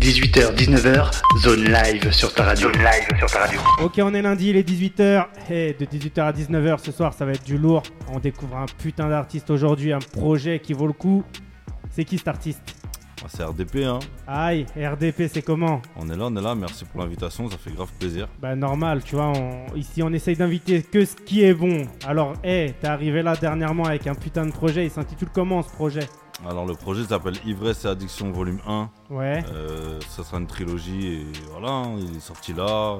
18h, 19h, zone live sur ta radio. Zone live sur ta radio. Ok, on est lundi, il est 18h. Et de 18h à 19h ce soir, ça va être du lourd. On découvre un putain d'artiste aujourd'hui, un projet qui vaut le coup. C'est qui cet artiste Ah, c'est RDP, hein. Aïe, RDP, c'est comment On est là, on est là. Merci pour l'invitation, ça fait grave plaisir. Bah normal, tu vois, on- ici on essaye d'inviter que ce qui est bon. Alors, hé, t'es arrivé là dernièrement avec un putain de projet, il s'intitule comment ce projet? Alors, le projet s'appelle Ivresse et Addiction Volume 1. Ouais, Euh, ça sera une trilogie et voilà, il est sorti là.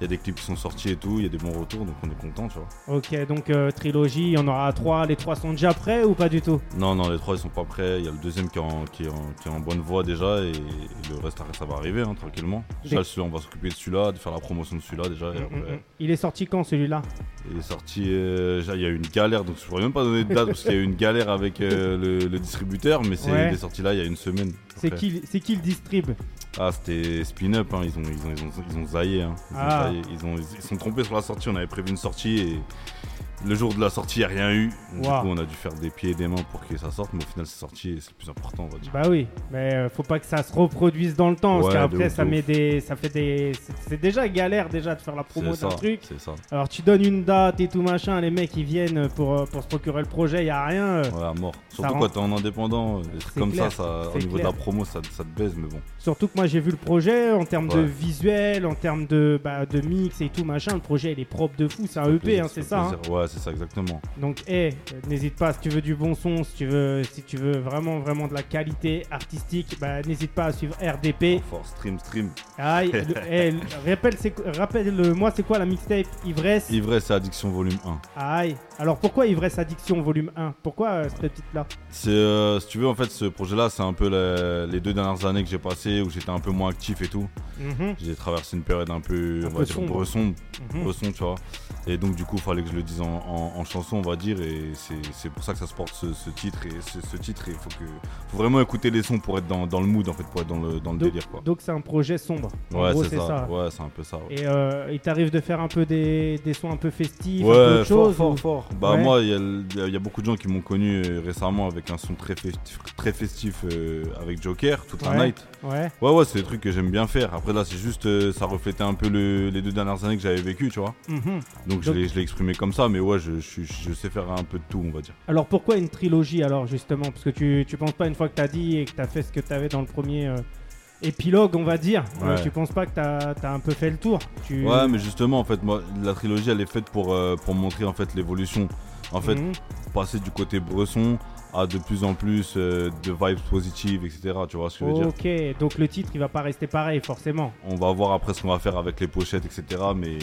Il y a des clips qui sont sortis et tout, il y a des bons retours, donc on est content, tu vois. ok, donc euh, trilogie, il y en aura trois. Les trois sont déjà prêts ou pas du tout? Non, non, les trois ils sont pas prêts. Il y a le deuxième qui est en, qui est en, qui est en bonne voie déjà et, et le reste, ça va arriver hein, tranquillement. Déjà, Des- on va s'occuper de celui-là, de faire la promotion de celui-là déjà. Et Mm, après, mm, mm. Il est sorti quand celui-là? Il est sorti, euh, il y a eu une galère, donc je pourrais même pas donner de date parce qu'il y a eu une galère avec euh, le, le distributeur, mais c'est Ouais. il est sorti là il y a une semaine. C'est qui, c'est qui le distrib Ah, c'était Spin Up, hein, ils, ont, ils, ont, ils, ont, ils ont zaillé. Hein. Ils, ont zaillé. Ils, ont, ils se sont trompés sur la sortie, on avait prévu une sortie et le jour de la sortie, il n'y a rien eu. Du coup, on a dû faire des pieds et des mains pour que ça sorte, mais au final, c'est sorti et c'est le plus important, on va dire. Bah oui, mais euh, faut pas que ça se reproduise dans le temps, parce Ouais, qu'après ouf, ça met des, ça fait des, c'est- déjà galère déjà de faire la promo d'un truc. ça. Alors tu donnes une date et tout machin, les mecs ils viennent pour, euh, pour se procurer le projet, y a rien. euh. Ouais, à mort. Surtout rend- quand t'es en indépendant, des trucs C'est comme clair, ça, ça au niveau de la promo, ça, ça te baise, mais bon. Surtout que moi j'ai vu le projet en termes de Ouais. visuel, en termes de, bah, de mix et tout machin. Le projet il est propre de fou, c'est un EP, hein, c'est ça. hein. plaisir. C'est ça, exactement. Donc, hé, n'hésite pas si tu veux du bon son, si tu veux, si tu veux vraiment, vraiment de la qualité artistique, bah, n'hésite pas à suivre RDP. Force, stream, stream. Eh, rappelle, c'est quoi- rappelle-moi, c'est quoi la mixtape? Ivresse? Ivresse et Addiction Volume 1. Aïe. Alors pourquoi Ivresse Addiction volume 1 Pourquoi euh, cette petite-là? C'est, euh, si tu veux, en fait, ce projet-là, c'est un peu les deux dernières années que j'ai passées où j'étais un peu moins actif et tout. Mhm, J'ai traversé une période un peu, Un on peu va dire, sombre. mhm. bresson, tu vois. Et donc, du coup, il fallait que je le dise en, en- en chanson, on va dire. Et c'est, pour ça que ça se porte ce, ce titre. Et ce, ce titre, il faut, que, faut vraiment écouter les sons pour être dans, dans le mood, en fait, pour être dans le, dans le Donc, délire, quoi. donc c'est un projet sombre. En ouais, c'est ça. ça. Ouais, c'est un peu ça. ouais. Et euh, il t'arrive de faire un peu des, des sons un peu festifs, un peu Ouais, fort, chose fort, ou- fort. Bah Ouais. moi, il y, y a- beaucoup de gens qui m'ont connu euh, récemment avec un son très festif, très festif euh, avec Joker, toute la Ouais. night. Ouais. Ouais, ouais, c'est des trucs que j'aime bien faire. Après là, c'est juste, euh, ça reflétait un peu le- les deux dernières années que j'avais vécu, tu vois. Donc, je Donc- l'ai je l'ai exprimé comme ça, mais ouais, je, je, je sais faire un peu de tout, on va dire. Alors pourquoi une trilogie alors justement? Parce que tu, tu penses pas une fois que t'as dit et que t'as fait ce que t'avais dans le premier euh, épilogue, on va dire, euh, tu penses pas que t'as as un peu fait le tour? Tu... Ouais, mais justement, en fait, moi, la trilogie, elle est faite pour, euh, pour montrer en fait l'évolution. En fait, Mhm. passer du côté bresson à de plus en plus euh, de vibes positives, etc. Tu vois ce que je veux dire? Ok, donc le titre il va pas rester pareil forcément. On va voir après ce qu'on va faire avec les pochettes, etc. Mais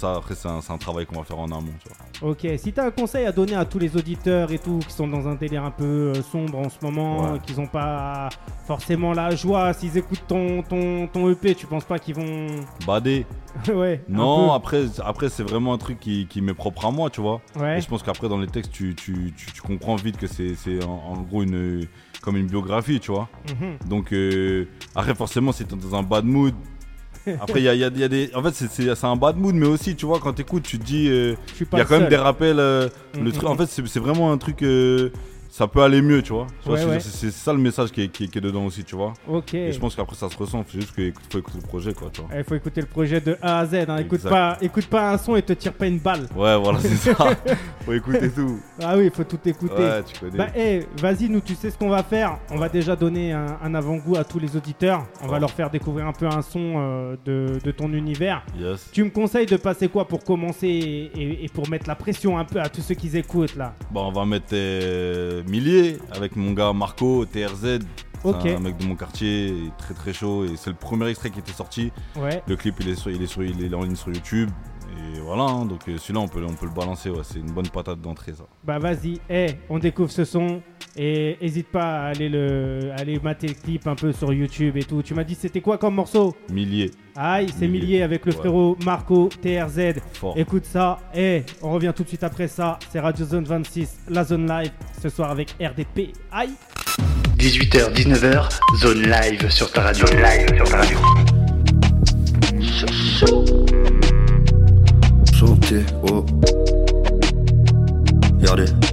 ça, après, c'est un, travail qu'on va faire en amont, tu vois. Ok, si t'as un conseil à donner à tous les auditeurs et tout qui sont dans un délire un peu euh, sombre en ce moment, Ouais. qu'ils ont pas forcément la joie, s'ils écoutent ton, ton, ton EP, tu penses pas qu'ils vont. Bader ouais. Non, après, après c'est vraiment un truc qui, qui m'est propre à moi, tu vois. Ouais. Et je pense qu'après, dans les textes, tu, tu, tu, tu comprends vite que c'est c'est en, en gros une, comme une biographie, tu vois. Mhm. Donc, euh, après, forcément, si t'es dans un bad mood. Après, il y a, il y a- il y a des. En fait, c'est- un bad mood, mais aussi, tu vois, quand t'écoutes, tu te dis. euh, Il y a quand même des rappels. euh, le mm, truc, mm. en fait, c'est c'est vraiment un truc. euh, ça peut aller mieux, tu vois. Ouais, ouais. C'est ça le message qui est, qui est- qui est dedans aussi, tu vois. Ok. Et je pense qu'après, ça se ressent. C'est juste qu'il faut écouter le projet, quoi, tu vois. Il faut écouter le projet de A à Z. hein. Écoute, pas, écoute pas un son et te tire pas une balle. Ouais, voilà, c'est ça. faut écouter tout. Ah oui, il faut tout écouter. Ouais, tu connais. Bah, eh, vas-y, nous, tu sais ce qu'on va faire. On va déjà donner un, un avant-goût à tous les auditeurs. On va Oh. leur faire découvrir un peu un son euh, de, de ton univers. Yes. Tu me conseilles de passer quoi pour commencer et, et- et pour mettre la pression un peu à tous ceux qui écoutent là? Bon, on va mettre euh, Millier avec mon gars Marco, TRZ. Ok. C'est un mec de mon quartier, très très chaud. Et c'est le premier extrait qui était sorti. Ouais. Le clip, il est, sur, il est, sur, il est en ligne sur YouTube. Et voilà, hein, donc euh, celui-là, on peut, on peut le balancer. Ouais, c'est une bonne patate d'entrée, ça. Bah vas-y, eh, on découvre ce son et hésite pas à aller le, aller mater le clip un peu sur YouTube et tout. Tu m'as dit c'était quoi comme morceau? Millier, Aïe, c'est Millier. Millier avec le Ouais. frérot Marco TRZ. fort. Écoute ça, et on revient tout de suite après ça. C'est Radio Zone 26, la zone live, ce soir avec RDP. Aïe 18h, 19h, zone live sur ta radio. Zone live sur ta radio. Chanter, oh. Regardez, wow.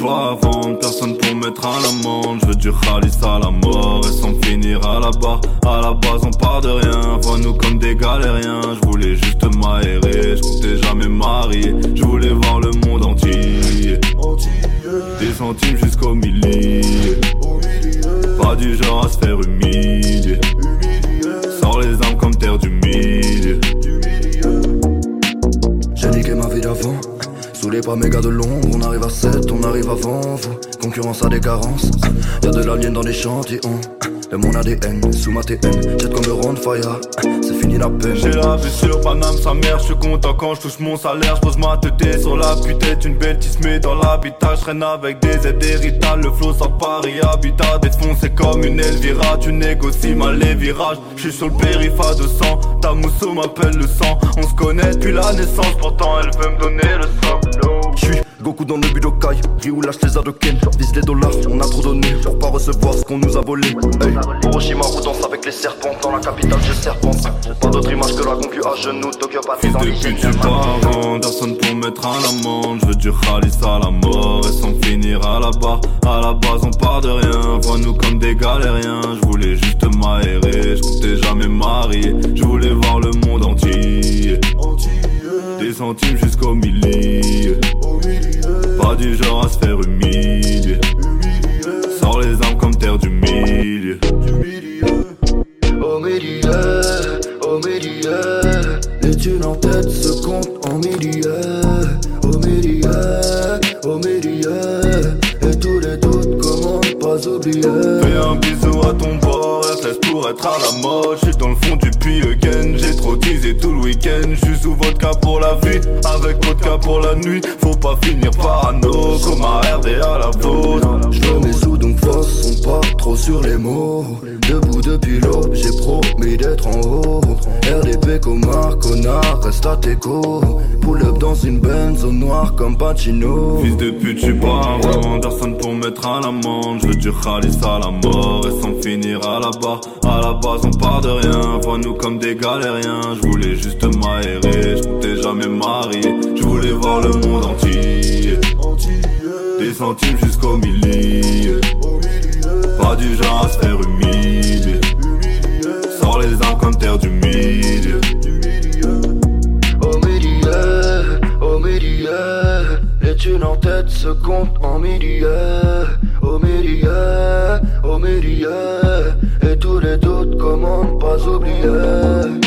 Pas vendre, personne pour mettre à l'amende. Je veux du Khalis à la mort et sans finir à la barre. À la base, on part de rien, vois-nous comme des galériens. Je voulais juste m'aérer, je comptais jamais marier. Je voulais voir le monde entier. Des centimes jusqu'au millier. Pas du genre à se faire humilier. Sors les armes comme terre du milieu. J'ai niqué ma vie d'avant. Par méga de l'ombre, on arrive à 7, on arrive avant vous. Concurrence a des carences. Y'a de l'alien dans les chantiers, de mon ADN, sous ma TN, jet comme le round fire, c'est fini la peine. J'ai la vue sur Paname, sa mère, je suis content quand je touche mon salaire, je pose ma tête sur la putain une bêtise, mais dans l'habitat, je avec des aides héritales, le flow sort Paris, habitat défoncé comme une Elvira, tu négocies mal les virages, je suis sur le périph' à 200, ta mousseau m'appelle le sang, on se connaît depuis la naissance, pourtant elle veut me donner le sang. J'suis Goku dans le Budokai, Ryu lâche les Hadoken Vise les dollars, on a trop donné. Pour pas recevoir ce qu'on nous a volé. Hey. Orochimaru danse avec les serpents. Dans la capitale je serpente. Pas d'autre image que la concu à genoux. Tokyo pas Fils de pute, Personne pour mettre à l'amende. Je veux du Khalis à la mort. Et sans finir à la barre. À la base on part de rien. Vois-nous comme des galériens. Je voulais juste m'aérer. Je comptais jamais marier. Je voulais voir le monde entier Des centimes jusqu'au millier pas du genre à se faire humilier. Sors les armes comme terre du milieu. Au milieu, au milieu, les thunes en tête se comptent en milieu. Au milieu, au milieu, et tous les doutes comment ne pas oublier. Fais un bisou à ton FS pour être à la mode. J'suis dans le fond du puits again, j'ai trop teasé tout le week-end. J'suis sous vodka pour la vie, avec vodka pour la nuit. Faut pas finir parano, comme un RD à la vôtre. J'veux mes sous donc force, on pas trop sur les mots. Debout depuis l'aube, j'ai promis d'être en haut. RDP comme un connard, reste à tes co. Pull up dans une benz au noir comme Pacino. Fils de pute, j'suis pas un personne pour mettre à l'amende. J'veux du Khalis à la mort et sans finir à la barre. À la base, on part de rien, vois-nous comme des galériens. J'voulais juste m'aérer, j'comptais jamais marier. J'voulais voir le monde entier. Des centimes jusqu'au millier. Pas du genre à se faire humilier. Sors les armes comme terre du milieu. Au milieu, au milieu, les thunes en tête se comptent en milieu. Au milieu, et tous les doutes comment pas oublier.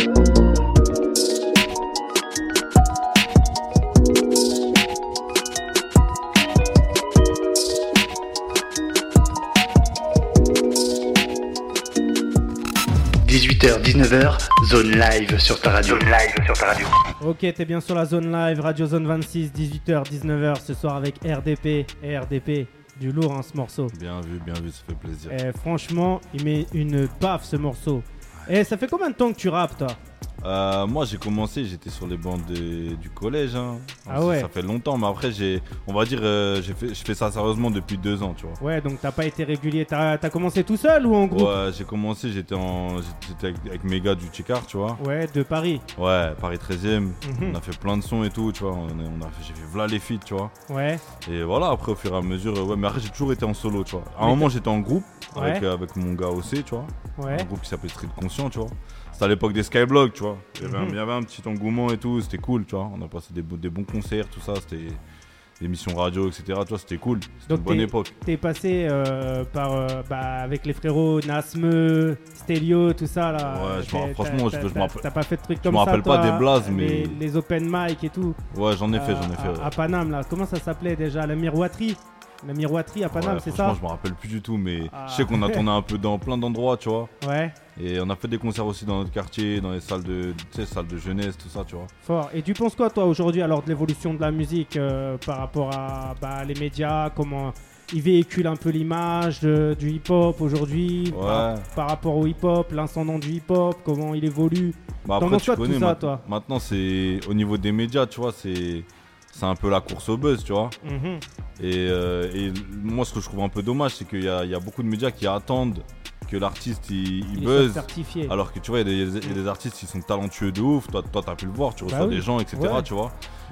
18h, 19h, zone live sur ta radio. Zone live sur ta radio. Ok, t'es bien sur la zone live, Radio Zone 26, 18h, 19h ce soir avec RDP. RDP, du lourd hein, ce morceau. Bien vu, bien vu, ça fait plaisir. Et franchement, il met une baffe ce morceau. Et ça fait combien de temps que tu rappes toi? Euh, moi j'ai commencé, j'étais sur les bancs de- du collège. hein. Ah Ça- ouais. Ça fait longtemps, mais après j'ai, on va dire, euh, j'ai fait, je fais ça sérieusement depuis deux ans, tu vois. Ouais, donc t'as pas été régulier. T'as as commencé tout seul ou en groupe? Ouais, j'ai commencé, j'étais en, j'étais avec, avec mes gars du Tchikar, tu vois. Ouais, de Paris. Ouais, Paris 13ème. Mhm. On a fait plein de sons et tout, tu vois. On a j'ai fait v'là les feats, tu vois. Ouais, Et voilà, après au fur et à mesure, ouais, mais après j'ai toujours été en solo, tu vois. À un Mais moment j'étais en groupe avec, euh, avec mon gars OC, tu vois. ouais. Un groupe qui s'appelait Street Conscient, tu vois. C'était à l'époque des Skyblock, tu vois. Il y, avait un, Mhm. il y avait un petit engouement et tout, c'était cool, tu vois. On a passé des, bons concerts, tout ça, c'était des émissions radio, etc. Tu vois, c'était cool. C'était une bonne époque. T'es passé euh, par, euh, bah, avec les frérots Nasme, Stelio, tout ça là. Ouais, je me- franchement, je- je me rappelle- T'as pas fait de trucs je comme me ça rappelle pas toi, des blazes, mais- Les, open mic et tout. Ouais, j'en ai fait, Euh, j'en ai fait. à- ouais. À, Paname là, comment ça s'appelait déjà La miroiterie? La miroiterie à Paname, Ouais, c'est franchement, ça? je me rappelle plus du tout, mais Ah. je sais qu'on a tourné un peu dans plein d'endroits, tu vois. Ouais, Et on a fait des concerts aussi dans notre quartier, dans les salles de, salles de jeunesse, tout ça, tu vois. fort. Et tu penses quoi toi aujourd'hui alors de l'évolution de la musique euh, par rapport à bah, les médias Comment ils véhiculent un peu l'image de- du hip-hop aujourd'hui par, Ouais. par rapport au hip-hop, l'incendant du hip-hop, comment il évolue? Bah après, tu quoi de tout connais, ça, ma- toi? maintenant, c'est au niveau des médias, tu vois, c'est c'est un peu la course au buzz, tu vois. Mhm. Et, euh, et moi, ce que je trouve un peu dommage, c'est qu'il y, a- il y a beaucoup de médias qui attendent que l'artiste il, buzz. sont certifiés. Alors que tu vois, il y, a des- il y a des artistes qui sont talentueux de ouf. Toi, toi, t'as pu le voir, tu Bah reçois oui. des gens, etc. Ouais. Tu vois.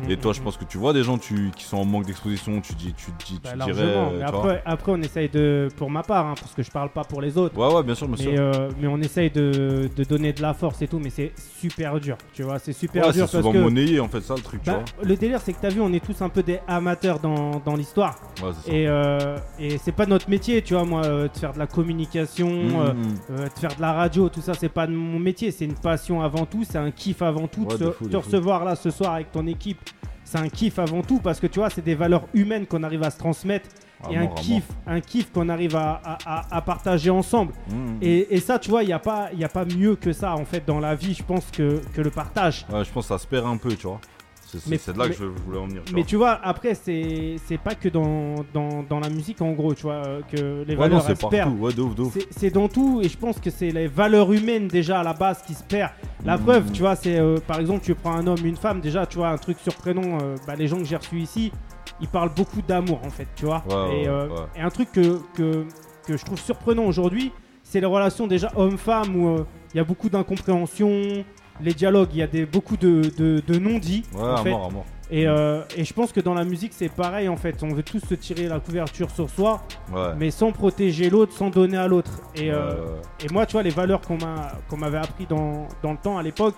Et toi, Mm, je mm, pense que tu vois des gens tu, qui sont en manque d'exposition, tu dis, tu, dis, Bah, tu dirais. euh, Mais tu après, après, on essaye de, pour ma part, hein, parce que je parle pas pour les autres. Ouais, ouais, bien sûr, bien sûr. Mais, euh, mais on essaye de, de donner de la force et tout, mais c'est super dur, tu vois, c'est super Ouais, dur c'est souvent que monnayé en fait, ça le truc, tu bah, le délire c'est que t'as vu, on est tous un peu des amateurs dans, dans l'histoire. Ouais, c'est ça. et, euh, et c'est pas notre métier, tu vois, moi, euh, de faire de la communication, euh, euh, de faire de la radio, tout ça, c'est pas mon métier, c'est une passion avant tout, c'est un kiff avant tout. De fou, te fou. recevoir là ce soir avec ton équipe, c'est un kiff avant tout parce que tu vois, c'est des valeurs humaines qu'on arrive à se transmettre et un kiff, un kiff qu'on arrive à, à- partager ensemble. vraiment. Mhm. Et, et ça, tu vois, il n'y a, pas- y a pas mieux que ça en fait dans la vie, je pense, que, que le partage. Ouais, je pense que ça se perd un peu, tu vois. C'est c'est- Mais- c'est de là mais- que je voulais en venir. Tu Mais vois. tu vois, après, c'est c'est pas que dans, dans, dans la musique en gros, tu vois, euh, que les Ouais, valeurs se perdent. Ouais. C'est- dans tout, et je pense que c'est les valeurs humaines déjà à la base qui se perdent. La preuve, tu vois, c'est euh, par exemple, tu prends un homme, une femme, déjà, tu vois, un truc surprenant, euh, bah, les gens que j'ai reçus ici, ils parlent beaucoup d'amour en fait, tu vois. Ouais, et, euh, et un truc que, que, que je trouve surprenant aujourd'hui, c'est les relations déjà homme-femme où il y a beaucoup d'incompréhension, les dialogues, il y a des, beaucoup de, de, de non-dits. Ouais, en à fait. mort, à mort. Et, euh, et je pense que dans la musique, c'est pareil en fait. On veut tous se tirer la couverture sur soi, Ouais. mais sans protéger l'autre, sans donner à l'autre. Et, euh, et moi, tu vois, les valeurs qu'on m'a- qu'on m'avait appris dans, dans le temps à l'époque,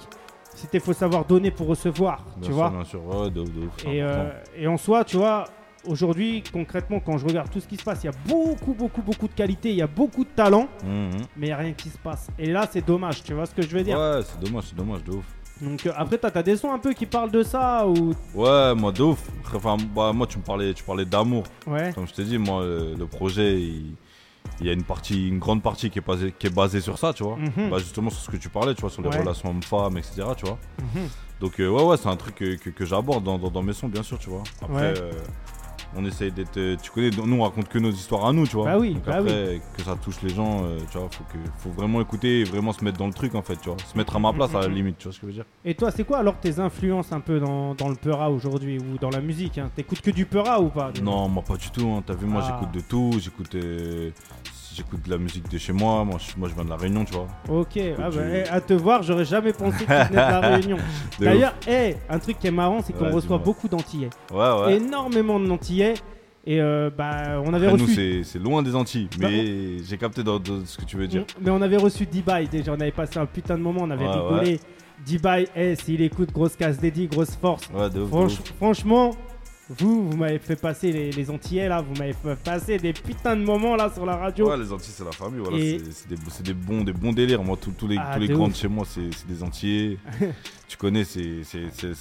c'était faut savoir donner pour recevoir, Bien tu sûr, vois. Bien sûr, ouais, de de Et, important. euh, et en soi, tu vois, aujourd'hui, concrètement, quand je regarde tout ce qui se passe, il y a beaucoup, beaucoup, beaucoup de qualité, il y a beaucoup de talent, Mhm. mais il n'y a rien qui se passe. Et là, c'est dommage, tu vois ce que je veux dire? Ouais, c'est dommage, c'est dommage, de ouf. Donc euh, après, t'as as des sons un peu qui parlent de ça ou? Ouais, moi, de ouf. Enfin, bah, moi, tu me parlais, tu parlais d'amour. ouais. Comme je t'ai dit, moi, le, le projet, il, il y a une partie, une grande partie qui est basée, qui est basée sur ça, tu vois. Mhm. Bah, justement, sur ce que tu parlais, tu vois, sur les Ouais. relations hommes-femmes, etc., tu vois. Mhm. Donc, euh, ouais, ouais, c'est un truc que, que, que j'aborde dans, dans, dans mes sons, bien sûr, tu vois. Après, Ouais. euh, on essaye d'être. euh, Tu connais, nous, on raconte que nos histoires à nous, tu vois. Bah oui, Donc bah après, que ça touche les gens, euh, tu vois, faut, que, faut vraiment écouter et vraiment se mettre dans le truc, en fait, tu vois. Se mettre à ma place, à la Mhm. limite, tu vois ce que je veux dire. Et toi, c'est quoi alors tes influences un peu dans, dans le Peura aujourd'hui ou dans la musique hein? T'écoutes que du Peura ou pas Non, moi pas du tout. hein. T'as vu, moi Ah. j'écoute de tout. J'écoute, euh, j'écoute de la musique de chez moi. Moi, je, moi, je viens de la Réunion, tu vois. Ok, ah du- bah, eh, à te voir, j'aurais jamais pensé que tu venais de la Réunion. D'ailleurs, eh, un truc qui est marrant, c'est qu'on Ouais, reçoit beaucoup d'Antillais. Ouais, ouais. Énormément de Antillais. Et euh, bah, on avait Après, nous, reçu. c'est, c'est loin des Antilles. Bah, Mais j'ai capté dans, dans ce que tu veux dire. Mais on avait reçu D-Bye déjà, on avait passé un putain de moment, on avait Ouais, rigolé. D-Bye, eh, s'il écoute, grosse casse dédiée, grosse force. Ouais, de ouf, de Franch- ouf. franchement, vous, vous m'avez fait passer les, les Antillais là, vous m'avez fait passer des putains de moments là sur la radio. Ouais, les Antilles, c'est la famille. Voilà, Et- c'est, des, des bons, des bons délires. Moi, tous, tous les, Ah, tous les de grands de chez moi, c'est, des Antillais. tu connais, c'est,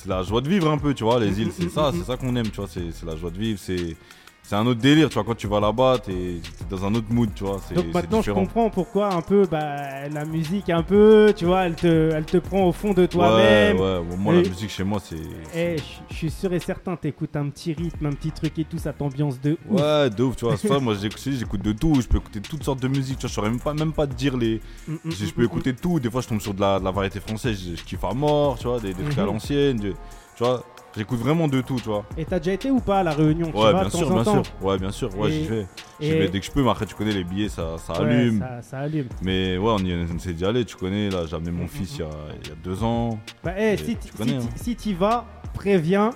la joie de vivre un peu, tu vois. Les îles, c'est ça, c'est ça qu'on aime, tu vois. C'est, c'est la joie de vivre. C'est, c'est un autre délire, tu vois. Quand tu vas là-bas, t'es, dans un autre mood, tu vois. Donc maintenant je comprends pourquoi un peu bah, la musique un peu, tu vois, elle te, elle te prend au fond de toi-même. Ouais, ouais. Moi, Et- la musique chez moi, c'est. Eh, je suis sûr et certain, t'écoutes un petit rythme, un petit truc et tout, ça t'ambiance de ouf. Ouais, de ouf, tu vois. Ça, moi, j'écoute, j'écoute de tout. Je peux écouter toutes sortes de musique. Tu vois, je saurais même pas, même pas te dire les. Mm, mm, Je, mm, peux mm, écouter tout. Des fois, je tombe sur de la, de la variété française. Je, je kiffe à mort, tu vois. Des, des trucs à Mhm. l'ancienne. Tu vois, j'écoute vraiment de tout, tu vois. Et t'as déjà été ou pas à la Réunion tu Ouais, vas bien de temps sûr, en bien temps sûr. Ouais, bien sûr. Ouais, j'y vais. J'y et- vais dès que je peux. Mais après, tu connais les billets, ça, ça Ouais, allume. ça, ça allume. Mais ouais, on, y, on essaie d'y aller. Tu connais, là, j'ai amené mon Mhm. fils il y, a, il y a deux ans. Bah, eh, Et si tu connais, si, hein. si t'y vas, préviens.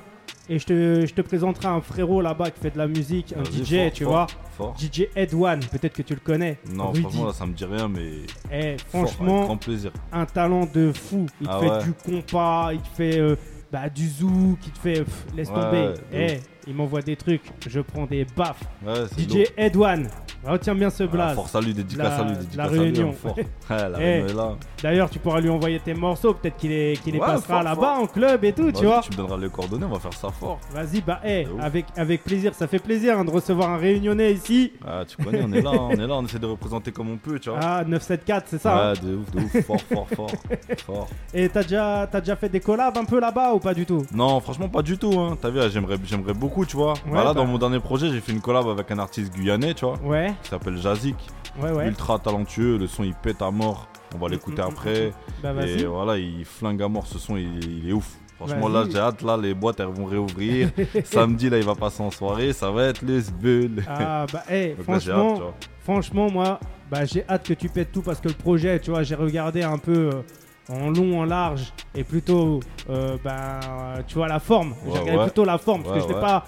Et je te, je te présenterai un frérot là-bas qui fait de la musique, un Vas-y, DJ, fort, tu fort, vois. Fort. DJ Ed One, peut-être que tu le connais. Non, Rudy. franchement, là, ça me dit rien, mais. Eh, fort, avec franchement, grand plaisir. un talent de fou. Il te Ah fait ouais. du compas, il te fait euh, bah, du zouk, il te fait. pff, laisse Ouais, tomber. Eh, il m'envoie des trucs, je prends des baffes. Ouais, DJ lourd. Ed One, retiens bien ce Ah, blaze. force à lui, dédicace La- à lui, la dédicace à lui. Réunion. Eh. Réunion. D'ailleurs, tu pourras lui envoyer tes morceaux, peut-être qu'il les Ouais, passera là-bas en club et tout, tu vois. Tu me donneras les coordonnées, on va faire ça fort. Vas-y, bah, eh, De ouf. avec, avec plaisir, ça fait plaisir hein, de recevoir un réunionnais ici. Ah, tu connais, on est là, on est là, on essaie de représenter comme on peut, tu vois. Ah, 974, c'est ça. hein. ouais, de ouf, de ouf, fort, fort, fort, fort. Et t'as déjà, déjà fait des collabs un peu là-bas ou pas du tout? Non, franchement, pas du tout, hein. T'as vu, j'aimerais, j'aimerais beaucoup, tu vois. Ouais, Bah, là, dans bah. mon dernier projet, j'ai fait une collab avec un artiste guyanais, tu vois, Ouais, qui s'appelle Jazik. ouais, ouais. Ultra talentueux, le son il pète à mort. On va l'écouter Mm, mm, après. Bah, Et voilà, il flingue à mort ce son, il, il est ouf. Franchement, là, j'ai hâte, là, les boîtes, elles vont réouvrir. Samedi, là, il va passer en soirée, ça va être le sbull. Ah, bah, Donc là, j'ai hâte, franchement, franchement, moi, bah, j'ai hâte que tu pètes tout parce que le projet, tu vois, j'ai regardé un peu. euh, en long, en large, et plutôt, euh, ben, tu vois, la forme. J'ai regardé ouais. plutôt la forme, parce Ouais, que je ouais. pas,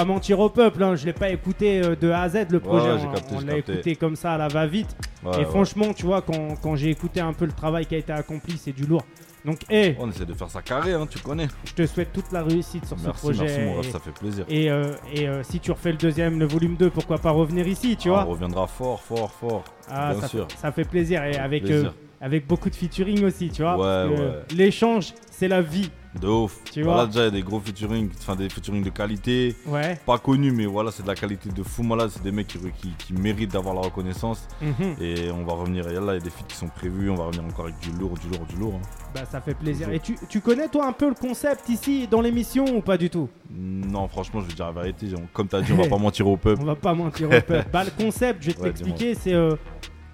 pas mentir au peuple, hein, je l'ai pas écouté euh, de A à Z le projet. on capté, on j'ai l'a écouté comme ça à la va-vite. Et franchement, tu vois, quand, quand j'ai écouté un peu le travail qui a été accompli, c'est du lourd. Donc, hé, On essaie de faire ça carré, hein, tu connais. je te souhaite toute la réussite sur Merci, ce projet. merci mon ref, et- ça fait plaisir. et, euh, et, euh, si tu refais le deuxième, le volume 2, pourquoi pas revenir ici, tu Ah, vois On reviendra fort, fort, fort. Ah, bien ça, sûr. ça fait plaisir et avec, Plaisir. euh, avec beaucoup de featuring aussi, tu vois. Ouais, ouais. L'échange, c'est la vie. De ouf. Tu voilà, vois. déjà, il y a des gros featuring, enfin des featuring de qualité. Ouais. Pas connus, mais voilà, c'est de la qualité de fou malade. C'est des mecs qui, qui, qui méritent d'avoir la reconnaissance. Mhm. Et on va revenir. Il y a des feats qui sont prévus. On va revenir encore avec du lourd, du lourd, du lourd. hein. Bah, ça fait plaisir. Et tu, tu connais, toi, un peu le concept ici dans l'émission ou pas du tout? Non, franchement, je vais dire la vérité. Comme tu as dit, on va pas mentir au peuple. On va pas mentir au peuple. Bah, le concept, je vais te Ouais, l'expliquer, c'est. euh,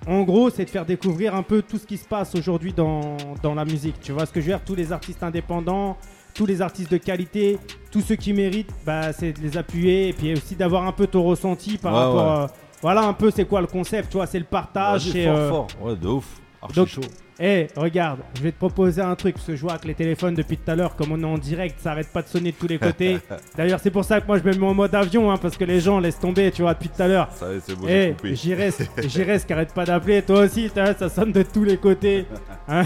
en gros, c'est de faire découvrir un peu tout ce qui se passe aujourd'hui dans, dans la musique. Tu vois ce que je veux dire? Tous les artistes indépendants, tous les artistes de qualité, tous ceux qui méritent, bah, c'est de les appuyer et puis aussi d'avoir un peu ton ressenti par Ouais, rapport. ouais. euh, voilà un peu c'est quoi le concept, tu vois, c'est le partage. C'est, fort, euh, fort. Ouais, de ouf. Archi donc- chaud. Eh, regarde, je vais te proposer un truc, parce que je vois que les téléphones depuis tout à l'heure, comme on est en direct, ça arrête pas de sonner de tous les côtés. D'ailleurs, c'est pour ça que moi je me mets en mode avion, hein, parce que les gens laissent tomber, tu vois, depuis tout à l'heure. Ça c'est bon, Eh, j'ai coupé. J'iris, J'iris qui arrête pas d'appeler, toi aussi, ça sonne de tous les côtés. Hein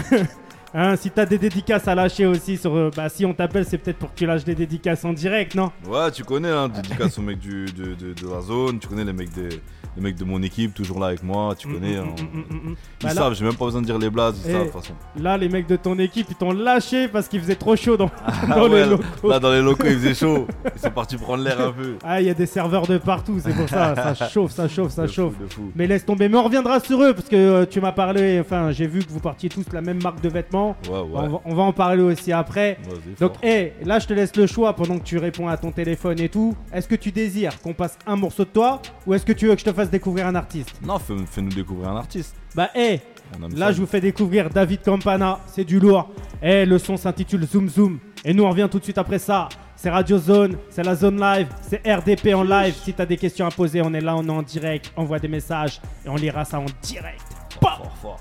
Hein, si t'as des dédicaces à lâcher aussi, sur, euh, bah, si on t'appelle, c'est peut-être pour que tu lâches des dédicaces en direct, non? Ouais, tu connais, hein, dédicace aux mecs du, de, de, de la zone, tu connais les mecs, de, les mecs de mon équipe, toujours là avec moi, tu connais. Mm, hein. mm, mm, mm, mm. Ils Bah, là, savent, j'ai même pas besoin de dire les blazes, ils Eh, savent de toute façon. là, les mecs de ton équipe, ils t'ont lâché parce qu'il faisait trop chaud dans, Ah dans ouais, les locaux. Là, dans les locaux, il faisait chaud. Ils sont partis prendre l'air un peu. Ah, il y a des serveurs de partout, c'est pour ça, ça chauffe, ça chauffe, ça De chauffe. fou, de fou. Mais laisse tomber, mais on reviendra sur eux parce que euh, tu m'as parlé, enfin j'ai vu que vous partiez tous de la même marque de vêtements. Ouais, ouais. On, va, on va en parler aussi après. Donc, fort. hé, là je te laisse le choix pendant que tu réponds à ton téléphone et tout. Est-ce que tu désires qu'on passe un morceau de toi ou est-ce que tu veux que je te fasse découvrir un artiste? Non, fais- fais-nous découvrir un artiste. Bah, hé, On aime là ça. je vous fais découvrir David Campana, c'est du lourd. Eh, le son s'intitule Zoom Zoom. Et nous on revient tout de suite après ça. C'est Radio Zone, c'est la zone live, c'est RDP en live. Si t'as des questions à poser, on est là, on est en direct. Envoie des messages et on lira ça en direct. Bah Fort, fort.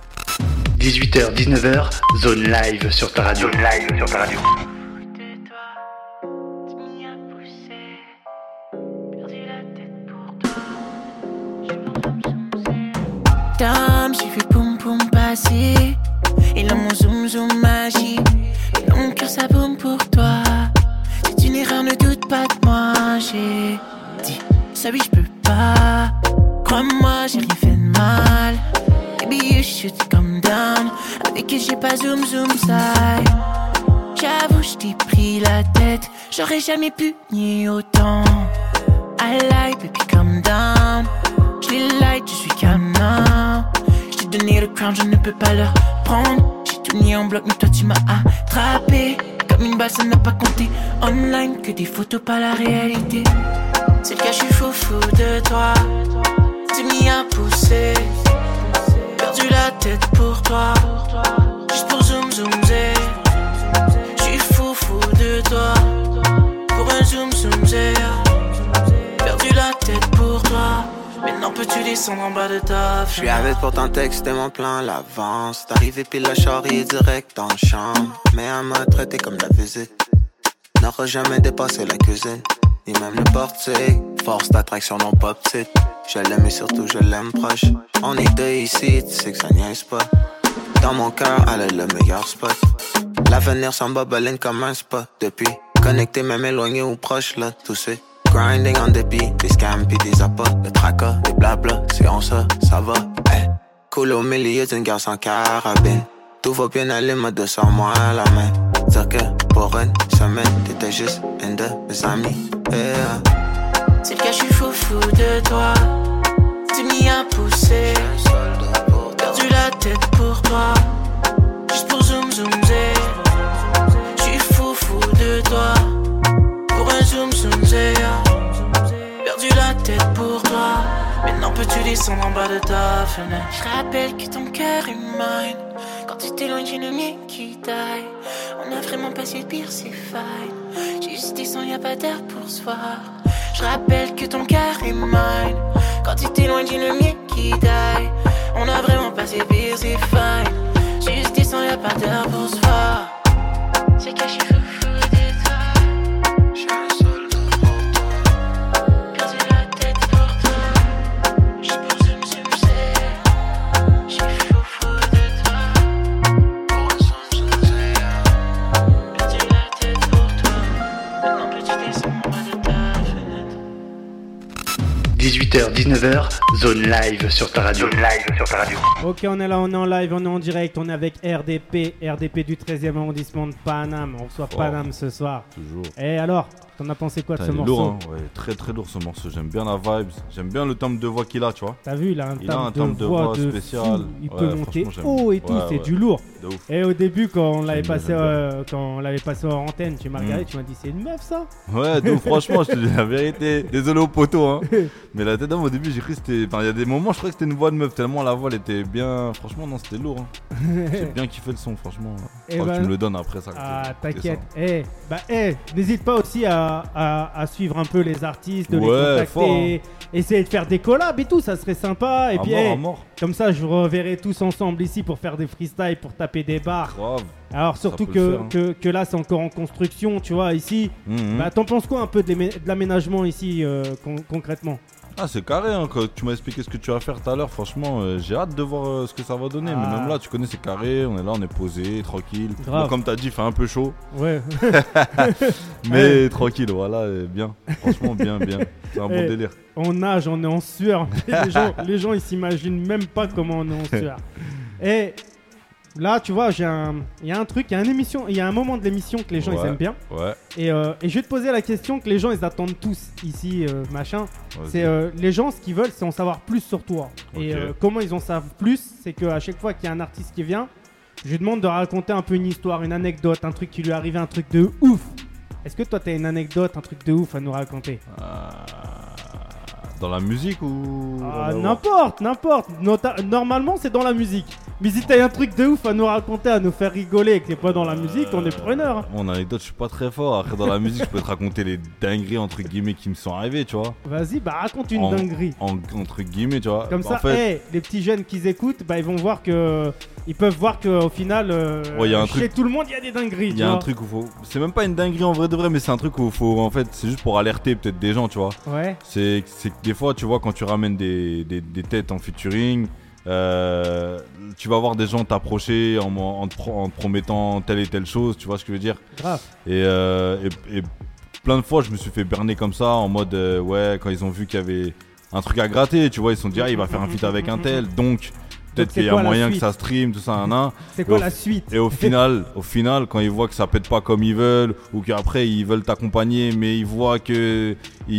18h, 19h, zone live sur ta radio. Zone live sur ta radio. Dame, j'ai vu poum poum passer. Et là mon zoom zoom Zoom zoom side. J'avoue, je t'ai pris la tête. J'aurais jamais pu nier autant. I like, baby, come down. Je les like, je suis now. Je t'ai donné le crown, je ne peux pas leur prendre. J'ai tout mis en bloc, mais toi tu m'as attrapé. Comme une balle, ça n'a pas compté. Online, que des photos, pas la réalité. C'est le cas, je suis fou fou de toi. Tu m'y as poussé. Perdu la tête pour toi. Juste pour zoom zoom zé. Je suis fou fou de toi. Pour un zoom zoom zé. Perdu la tête pour toi. Maintenant peux-tu descendre en bas de ta Je suis avec pour ton texte et mon plan à l'avance. D'arriver pile la charrie direct le champ. Mais elle m'a traité comme la visite. N'aura jamais dépassé la cuisine. Ni même le portique. Force d'attraction non pas petite. Je l'aime et surtout je l'aime proche. On est deux ici, tu sais que ça niaise pas. Dans mon cœur, elle est le meilleur spot. L'avenir s'en bobeline comme un spot. Depuis, connecté même éloigné ou proche là, tout c'est Grinding on the beat, des scams pis des appâts, des tracas, des blabla, c'est on ça, ça va, eh. Cool au milieu d'une guerre sans carabine. Tout va bien aller, mode de sans moi à la main. Dire que pour une semaine, t'étais juste une de mes amis, yeah. C'est le cas, je suis fou fou de toi. Tu m'y as poussé. Pour toi. Juste pour zoom zoom zé. Je suis fou fou de toi. Pour un zoom zoom zé. Perdu la tête pour toi. Maintenant peux-tu descendre en bas de ta fenêtre? Je rappelle que ton cœur est mine. Quand tu t'éloignes, j'ai le mien qui taille. On a vraiment passé le pire, c'est fine. Juste descends, y a pas d'air pour se voir. Je rappelle que ton cœur est mine. Quand tu t'éloignes, j'ai le mien qui taille. On a vraiment passé busy fine. Juste 10 ans, y'a pas d'heure pour se voir. C'est caché. 19h, zone live sur ta radio. Zone live sur ta radio. Ok, on est là, on est en live, on est en direct, on est avec RDP, RDP du 13e arrondissement de Paname. On reçoit Oh. Paname ce soir. Toujours. Et alors, t'en as pensé quoi de ce morceau lourd, hein. ouais, très très lourd ce morceau. J'aime bien la vibe, j'aime bien le timbre de voix qu'il a, tu vois. T'as vu, il a un Il a un timbre de voix de spécial. fou. Il Ouais, peut monter haut et tout, Ouais, c'est du lourd. De ouf. Et au début, quand on l'avait passé, euh, quand on l'avait passé en antenne, tu m'as Mm. regardé, tu m'as dit c'est une meuf ça Ouais, donc franchement, je te dis la vérité. Désolé au poteau, hein. Mais la tête d'homme, au début, j'ai cru que c'était. Enfin, il y a des moments, je croyais que c'était une voix de meuf, tellement la voix, elle était bien. Franchement, non, c'était lourd. Hein. J'ai bien kiffé le son, franchement. Eh ben- Tu me le donnes après ça. Ah, t'inquiète. Eh, bah, eh, n'hésite pas aussi à, à- à suivre un peu les artistes, de les contacter, fort, hein. essayer de faire des collabs et tout, ça serait sympa. Et. À puis, mort, à mort. comme ça, je vous reverrai tous ensemble ici pour faire des freestyles, pour taper des barres. Grave. Alors, surtout que, faire, hein. que, que là, c'est encore en construction, tu vois, ici. Mhm. Bah, t'en penses quoi un peu de l'amé- de l'aménagement ici, euh, con- concrètement? Ah, c'est carré, hein. Quand tu m'as expliqué ce que tu vas faire tout à l'heure, franchement, euh, j'ai hâte de voir euh, ce que ça va donner. Ah. Mais même là, tu connais, c'est carré. On est là, on est posé, tranquille. Bon, comme t'as dit, il fait un peu chaud. Ouais. Mais tranquille, voilà, bien. Franchement, bien, bien. C'est un bon Eh. délire. on nage, on est en sueur. les, gens, les gens, ils s'imaginent même pas comment on est en sueur. Et là, tu vois, j'ai un, il y a un truc, il y a une émission, il y a un moment de l'émission que les gens ils aiment bien. Ouais. Et, euh, et je vais te poser la question que les gens ils attendent tous ici, euh, machin. C'est euh, les gens ce qu'ils veulent, c'est en savoir plus sur toi. Et comment ils en savent plus, c'est qu'à chaque fois qu'il y a un artiste qui vient, je lui demande de raconter un peu une histoire, une anecdote, un truc qui lui est arrivé, un truc de ouf. Est-ce que toi t'as une anecdote, un truc de ouf à nous raconter? Dans la musique ou. Ah, n'importe, n'importe. Normalement, c'est dans la musique. Mais si t'as un truc de ouf à nous raconter, à nous faire rigoler et que t'es pas dans la musique, on est preneur. hein. Mon anecdote, je suis pas très fort. Après, dans la musique, je peux te raconter les dingueries entre guillemets qui me sont arrivées, tu vois. Vas-y, bah raconte une En- dinguerie. En, entre guillemets, tu vois. Comme En ça, fait, hey, les petits jeunes qui écoutent, bah ils vont voir que. Ils peuvent voir qu'au final, euh, Ouais, y a un chez truc- tout le monde, il y a des dingueries. il tu y a un vois. truc où faut. C'est même pas une dinguerie en vrai de vrai, mais c'est un truc où faut. En fait, c'est juste pour alerter peut-être des gens, tu vois. Ouais, C'est c'est que des fois, tu vois, quand tu ramènes des, des, des têtes en featuring, euh, tu vas voir des gens t'approcher en, en, te pro- en te promettant telle et telle chose, tu vois ce que je veux dire? Grave. et, euh, et, et plein de fois, je me suis fait berner comme ça, en mode, euh, ouais, quand ils ont vu qu'il y avait un truc à gratter, tu vois, ils se sont dit, ah, il va faire un feat avec un tel, donc peut-être qu'il y a moyen que ça stream, tout ça, un, un. C'est quoi au- la suite Et au final, au final, quand ils voient que ça pète pas comme ils veulent, ou qu'après ils veulent t'accompagner, mais ils voient que,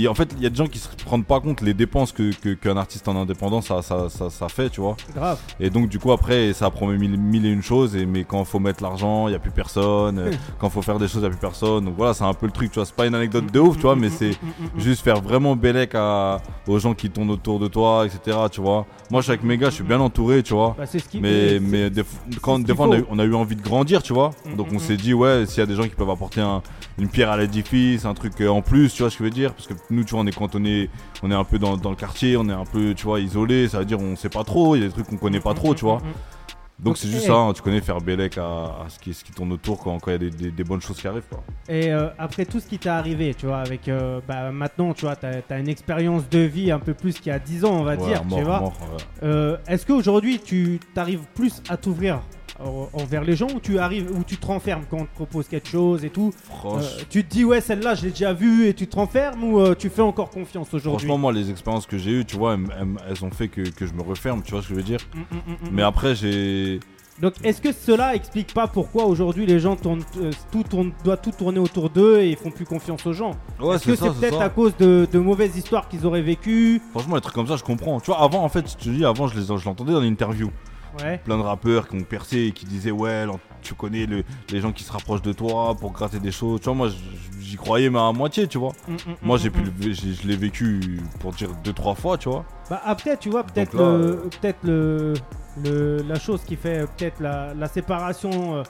en fait, il y a des gens qui se rendent pas compte les dépenses que que- qu'un artiste en indépendant ça, ça, ça, ça fait, tu vois. Grave. Et donc du coup après, ça promet mille, mille et une choses, et mais quand faut mettre l'argent, il y a plus personne. quand faut faire des choses, il y a plus personne. Donc voilà, c'est un peu le truc, tu vois. C'est pas une anecdote de ouf, tu vois, mais c'est juste faire vraiment bellec à, aux gens qui tournent autour de toi, etc. Tu vois. Moi, je suis avec mes gars, je suis bien entouré, tu vois. Bah, c'est ce qui. Mais, mais des, quand, des fois, on a, eu, on a eu envie de grandir, tu vois. Mm, Donc, mm, on s'est dit, ouais, s'il y a des gens qui peuvent apporter un- une pierre à l'édifice, un truc euh, en plus, tu vois ce que je veux dire. Parce que nous, tu vois, on est cantonné, on est un peu dans, dans le quartier, on est un peu, tu vois, isolé. Ça veut dire, on sait pas trop, il y a des trucs qu'on connaît pas trop, tu vois. Donc, Donc, c'est juste ça, hein, tu connais faire bellec à, à ce, qui, ce qui tourne autour quand il y a des, des- des bonnes choses qui arrivent, quoi. Et euh, après tout ce qui t'est arrivé, tu vois, avec. euh, bah, maintenant, tu vois, t'as as une expérience de vie un peu plus qu'il y a 10 ans, on va Ouais, dire, mort, tu vois. ouais. Euh, Est-ce qu'aujourd'hui tu t'arrives plus à t'ouvrir envers les gens ou tu arrives ou tu te renfermes quand on te propose quelque chose et tout Euh, Tu te dis ouais celle-là je l'ai déjà vue et tu te renfermes ou euh, tu fais encore confiance aujourd'hui? Franchement, moi, les expériences que j'ai eues, tu vois, elles, ont fait que, que je me referme, tu vois ce que je veux dire? Mm, mm, mm. Mais après, j'ai. Donc est-ce que cela explique pas pourquoi aujourd'hui les gens tournent, euh, tout tourne, doit tout tourner autour d'eux et ils font plus confiance aux gens? Ouais, Est-ce que c'est peut-être à cause de, de mauvaises histoires qu'ils auraient vécues? Franchement, les trucs comme ça, je comprends. Tu vois, avant, en fait, je te dis, avant, je les- je l'entendais dans l'interview. Ouais. Plein de rappeurs qui ont percé et qui disaient, ouais, tu connais le- les gens qui se rapprochent de toi pour gratter des choses. Tu vois, moi, j'y croyais, mais à moitié, tu vois. Mm, mm, Moi, mm, j'ai mm, pu le- j'ai- je l'ai vécu pour dire deux, trois fois, tu vois. Bah après, tu vois, peut-être le, euh, peut-être le, le- la chose qui fait euh, peut-être la, la séparation euh,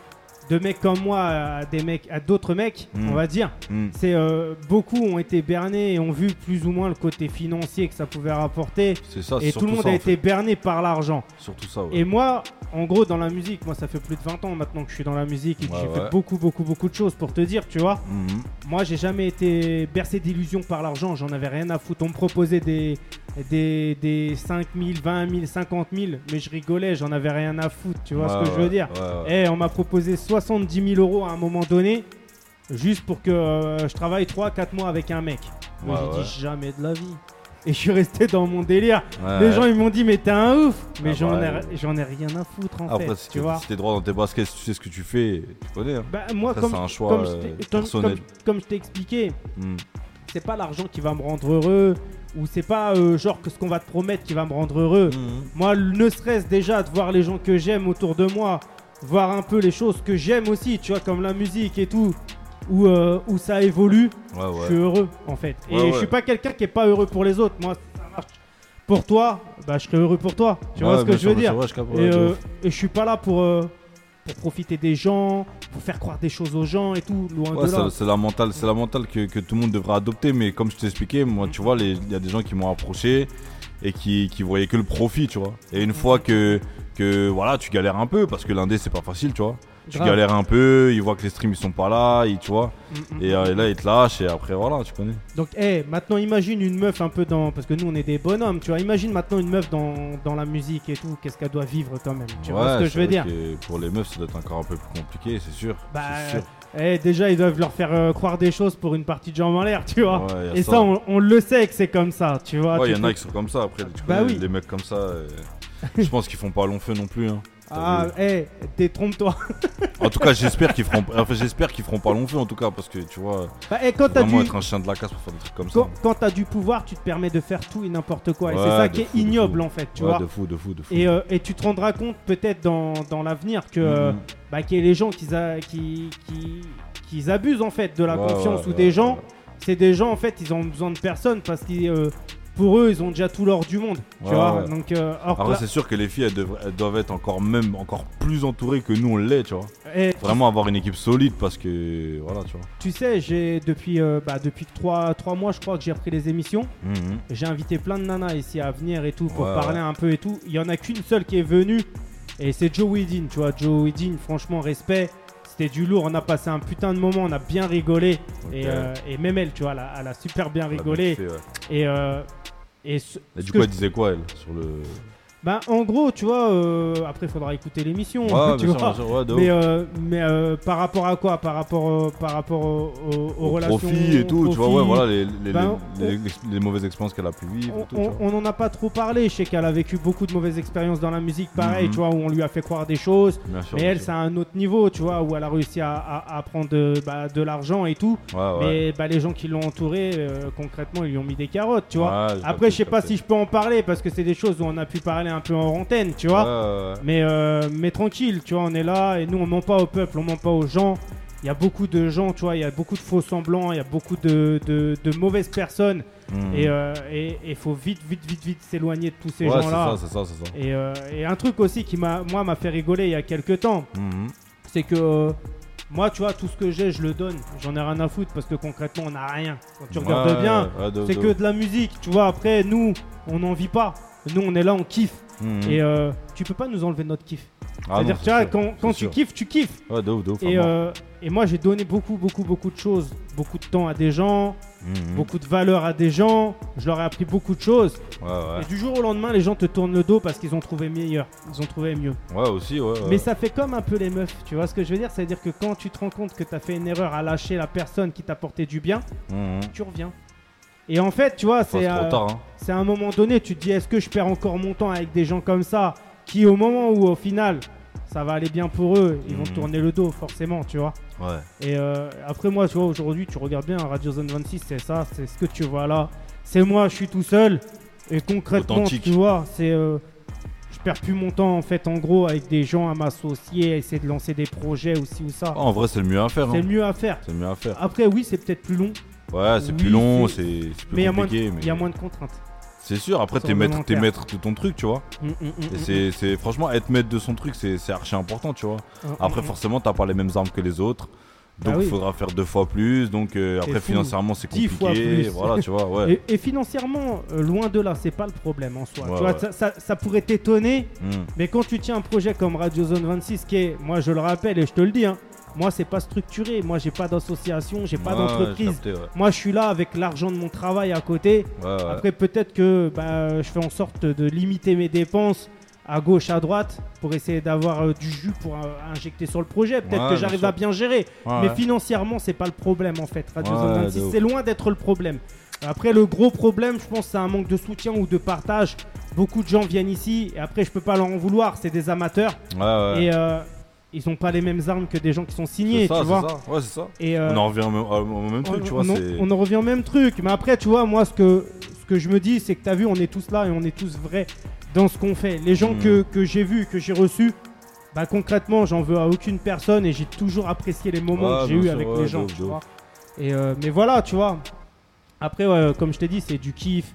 de mecs comme moi à des mecs, à d'autres mecs, Mm. on va dire. Hmm. C'est euh, beaucoup ont été bernés et ont vu plus ou moins le côté financier que ça pouvait rapporter. C'est ça, Et tout le monde ça, a été fait. berné par l'argent. Surtout ça, ouais. Et moi, en gros, dans la musique, moi, ça fait plus de 20 ans maintenant que je suis dans la musique et que Ouais, j'ai ouais. fait beaucoup, beaucoup, beaucoup de choses pour te dire, tu vois. Mhm. Moi, j'ai jamais été bercé d'illusions par l'argent. J'en avais rien à foutre. On me proposait des, des, des 5 000, 20 000, 50 000, mais je rigolais. J'en avais rien à foutre. Tu vois ce que je veux dire ouais. Eh, on m'a proposé 70 000 euros à un moment donné, juste pour que euh, je travaille 3-4 mois avec un mec. Moi, Ouais, j'ai ouais. dit jamais de la vie. et je suis resté dans mon délire. Ouais. Les gens ils m'ont dit mais t'es un ouf, mais Ah j'en bah, ai j'en ai rien à foutre en Après, fait, si tu vois. si t'es droit dans tes baskets, tu sais ce que tu fais, tu connais. hein. Bah, moi comme c'est un choix, comme je euh, personnel. comme- comme je t'ai expliqué, Hmm. c'est pas l'argent qui va me rendre heureux ou c'est pas euh, genre que ce qu'on va te promettre qui va me rendre heureux. Hmm. Moi, ne serait-ce déjà de voir les gens que j'aime autour de moi, voir un peu les choses que j'aime aussi, tu vois, comme la musique et tout, où, euh, où ça évolue, Ouais, je suis heureux en fait. Et Ouais, je suis pas quelqu'un qui est pas heureux pour les autres. Moi, ça marche pour toi, bah je serai heureux pour toi. Tu vois ce que je veux dire? ouais, je et, euh, et je suis pas là pour, euh, pour profiter des gens, pour faire croire des choses aux gens et tout, loin de là. c'est la mentale, c'est la mentale que, que tout le monde devrait adopter. Mais comme je t'ai expliqué, moi, tu vois, il y a des gens qui m'ont approché et qui, qui voyaient que le profit, tu vois. Et une fois que, que voilà, tu galères un peu parce que l'indé c'est pas facile, tu vois. Tu Grave. galères un peu, ils voient que les streams ils sont pas là, ils, tu vois. Mm, mm, Et mm. euh, là ils te lâchent et après voilà, tu connais. Donc, eh, maintenant imagine une meuf un peu dans. Parce que nous, on est des bonhommes, tu vois. Imagine maintenant une meuf dans, dans la musique et tout. Qu'est-ce qu'elle doit vivre quand même Tu vois ce que je veux dire? que Pour les meufs, ça doit être encore un peu plus compliqué, c'est sûr. Bah, c'est sûr. eh, déjà, ils doivent leur faire euh, croire des choses pour une partie de jambes en l'air, tu vois. Ouais, et ça. ça, on, on le sait que c'est comme ça, tu vois. Ouais, il y en a qui sont comme ça après. Tu Bah connais, oui. Les mecs comme ça, euh, je pense qu'ils font pas long feu non plus. Hein. Ah, eh, détrompe-toi. En tout cas, j'espère qu'ils feront, enfin, j'espère qu'ils feront pas long feu en tout cas parce que tu vois, Bah, eh, quand vraiment du. être un chien de la casse pour faire des trucs comme ça. Quand, t'as du pouvoir, tu te permets de faire tout et n'importe quoi. et c'est ça qui est fou, ignoble en fait, tu Ouais, vois. de fou, de fou, de fou. Et, euh, et tu te rendras compte peut-être dans, dans l'avenir que euh, Mhm. bah, qu'il y a les gens qui, qui, qui, qui abusent en fait de la Ouais, confiance ou des gens. C'est des gens en fait, ils ont besoin de personne parce que euh, pour eux, ils ont déjà tout l'or du monde. Tu Ouais, vois ouais. Donc, euh, Après, là- c'est sûr que les filles, elles, doivent être encore même encore plus entourées que nous on l'est, tu vois. Vraiment avoir une équipe solide parce que voilà, tu vois. tu sais, j'ai depuis, euh, bah, depuis 3, mois, je crois que j'ai repris les émissions. Mhm. J'ai invité plein de nanas ici à venir et tout pour Ouais, parler un peu et tout. Il y en a qu'une seule qui est venue et c'est Joe Widin, tu vois. Joe Widin, franchement, respect. C'était du lourd, on a passé un putain de moment, on a bien rigolé. Et, euh, et même elle, tu vois, elle a, elle a super bien rigolé. ouais. Et, euh, et, ce- ce du coup, elle disait quoi elle sur le. Ben, en gros, tu vois, euh, après, il faudra écouter l'émission. Ouais, tu bien sûr, vois. bien sûr, ouais, de Mais, ouf. euh, mais euh, par rapport à quoi? Par rapport, par rapport aux, Au relations profit et tout, tu vois, ouais, profit. voilà les, les, Ben, les, mauvaises expériences qu'elle a pu vivre. on, et tout, tu vois. on- on en a pas trop parlé. Je sais qu'elle a vécu beaucoup de mauvaises expériences dans la musique, pareil, Mhm. tu vois, où on lui a fait croire des choses. Bien Mais elle, c'est à un autre niveau, tu vois, où elle a réussi à, à- à prendre de, bah, de l'argent et tout. Ouais. Mais bah, les gens qui l'ont entouré, euh, concrètement, ils lui ont mis des carottes, tu vois. Après, je sais pas si je peux en parler parce que c'est des choses où on a pu parler un peu en antenne, tu vois. Ouais, ouais, ouais. Mais, euh, mais tranquille, tu vois, on est là et nous on ment pas au peuple, on ment pas aux gens. Il y a beaucoup de gens, tu vois, il y a beaucoup de faux semblants, il y a beaucoup de, de- de mauvaises personnes Mhm. et il faut vite, vite, vite, vite s'éloigner de tous ces Ouais, gens-là. ça, c'est ça, c'est ça. Et, euh, et un truc aussi qui m'a, moi, m'a fait rigoler il y a quelques temps, Mhm. c'est que euh, moi, tu vois, tout ce que j'ai, je le donne. J'en ai rien à foutre parce que concrètement, on n'a rien. Quand tu regardes bien, ouais, c'est que de la musique, tu vois. Après, nous, on n'en vit pas. Nous, on est là, on kiffe. Mhm. Et euh, tu peux pas nous enlever notre kiff. Ah C'est-à-dire, tu vois, quand, quand tu kiffes, tu kiffes. Ouais, de ouf, de ouf. Et, euh, et moi, j'ai donné beaucoup, beaucoup, beaucoup de choses. Beaucoup de temps à des gens, Mhm. beaucoup de valeur à des gens. Je leur ai appris beaucoup de choses. Ouais, ouais. Et du jour au lendemain, les gens te tournent le dos parce qu'ils ont trouvé meilleur. Ils ont trouvé mieux. Ouais, aussi, ouais. ouais. Mais ça fait comme un peu les meufs. Tu vois ce que je veux dire? C'est-à-dire que quand tu te rends compte que tu as fait une erreur à lâcher la personne qui t'a porté du bien, Mhm. tu reviens. Et en fait, tu vois, c'est euh, tard, hein. à un moment donné, tu te dis est-ce que je perds encore mon temps avec des gens comme ça qui, au moment où au final ça va aller bien pour eux, ils vont Mhm. te tourner le dos forcément, tu vois. Ouais. Et euh, après, moi, tu vois, aujourd'hui, tu regardes bien Radio Zone 26, c'est ça, c'est ce que tu vois là. C'est moi, je suis tout seul. Et concrètement, Authentique. tu vois, c'est. euh, je perds plus mon temps en fait, en gros, avec des gens à m'associer, à essayer de lancer des projets aussi ou ça. Ah, en vrai, c'est le mieux à faire. c'est hein. le mieux à faire. C'est le mieux à faire. Après, oui, c'est peut-être plus long, Ouais, c'est oui, plus long, c'est- plus mais il y, a moins de- compliqué. il y a mais- moins de contraintes. C'est sûr, après, t'es maître, volontaire. maître de ton truc, tu vois. Mm, mm, mm, Et mm, c'est, franchement, être maître de son truc, c'est, archi important, tu vois. mm, mm, Après, mm. forcément, t'as pas les mêmes armes que les autres. Bah Donc, il oui. faudra faire deux fois plus. Donc, euh, après, fou. financièrement, c'est compliqué. Voilà, tu vois, ouais. Et, et financièrement, euh, loin de là, c'est pas le problème en soi. Ouais, tu vois, ouais. ça, ça- ça pourrait t'étonner, mais quand tu tiens un projet comme Radio Zone 26, qui est, moi je le rappelle et je te le dis, hein, moi c'est pas structuré, moi j'ai pas d'association, j'ai pas Ouais, d'entreprise. ouais. Moi je suis là avec l'argent de mon travail à côté. Ouais. Après peut-être que bah, je fais en sorte de limiter mes dépenses à gauche, à droite, pour essayer d'avoir euh, du jus pour euh, injecter sur le projet. Peut-être Ouais, que j'arrive à bien gérer. Ouais, Mais ouais. financièrement, c'est pas le problème en fait. Radio Ouais, Zone de 26, ouf. c'est loin d'être le problème. Après, le gros problème, je pense, c'est un manque de soutien ou de partage. Beaucoup de gens viennent ici et après, je peux pas leur en vouloir. C'est des amateurs et euh, ils ont pas les mêmes armes que des gens qui sont signés, ça, tu vois. ça. Ouais, c'est ça. Et euh, On en revient au même, au même truc, on, tu vois. on en- c'est- on en revient au même truc. Mais après, tu vois, moi, ce que, ce que je me dis, c'est que tu as vu, on est tous là et on est tous vrais dans ce qu'on fait. Les gens Mm. que, que j'ai vus, que j'ai reçus, bah, concrètement, j'en veux à aucune personne et j'ai toujours apprécié les moments Ouais, que j'ai eu avec ouais, les gens. tu vois. Et, euh, mais voilà, tu vois. Après, ouais, comme je t'ai dit, c'est du kiff.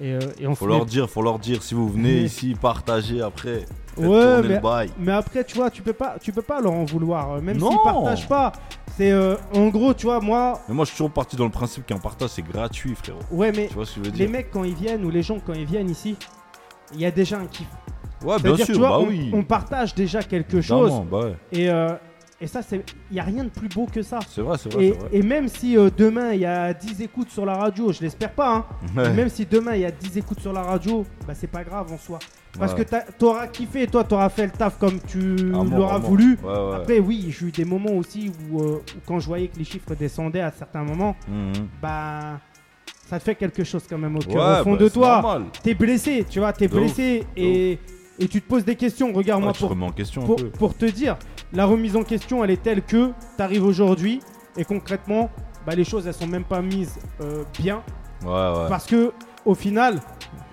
Et, euh, et on Faut leur met- dire, faut leur dire, si vous venez ici, partagez après. Ouais, mais-. Mais après, tu vois, tu peux pas, tu peux pas leur en vouloir, euh, même s'ils partagent pas. C'est euh, en gros, tu vois, moi, Mais moi, je suis toujours parti dans le principe qu'un partage, c'est gratuit, frérot. ouais, mais Tu vois ce que je veux les dire? mecs quand ils viennent ou les gens quand ils viennent ici, il y a déjà un kiff. Ouais, bien sûr, tu vois, bah on, oui. on partage déjà quelque chose. Bah ouais. Et, euh, et ça, il y a rien de plus beau que ça. C'est vrai, c'est vrai, vrai. et même si euh, demain il y a 10 écoutes sur la radio, je l'espère pas, hein, Ouais. même si demain il y a 10 écoutes sur la radio, bah c'est pas grave en soi. Parce Ouais. que t'as- t'auras kiffé, toi t'auras fait le taf comme tu Ah, l'auras vraiment. voulu. Ouais. Après, oui, j'ai eu des moments aussi où, euh, où quand je voyais que les chiffres descendaient à certains moments, Mhm. bah ça te fait quelque chose quand même au cœur. Au fond bah, de toi, t'es blessé, tu vois, t'es blessé et, et tu te poses des questions. Regarde-moi tu pour, pour te dire, la remise en question, elle est telle que t'arrives aujourd'hui et concrètement, bah, les choses elles sont même pas mises euh, bien Ouais, ouais. parce que au final,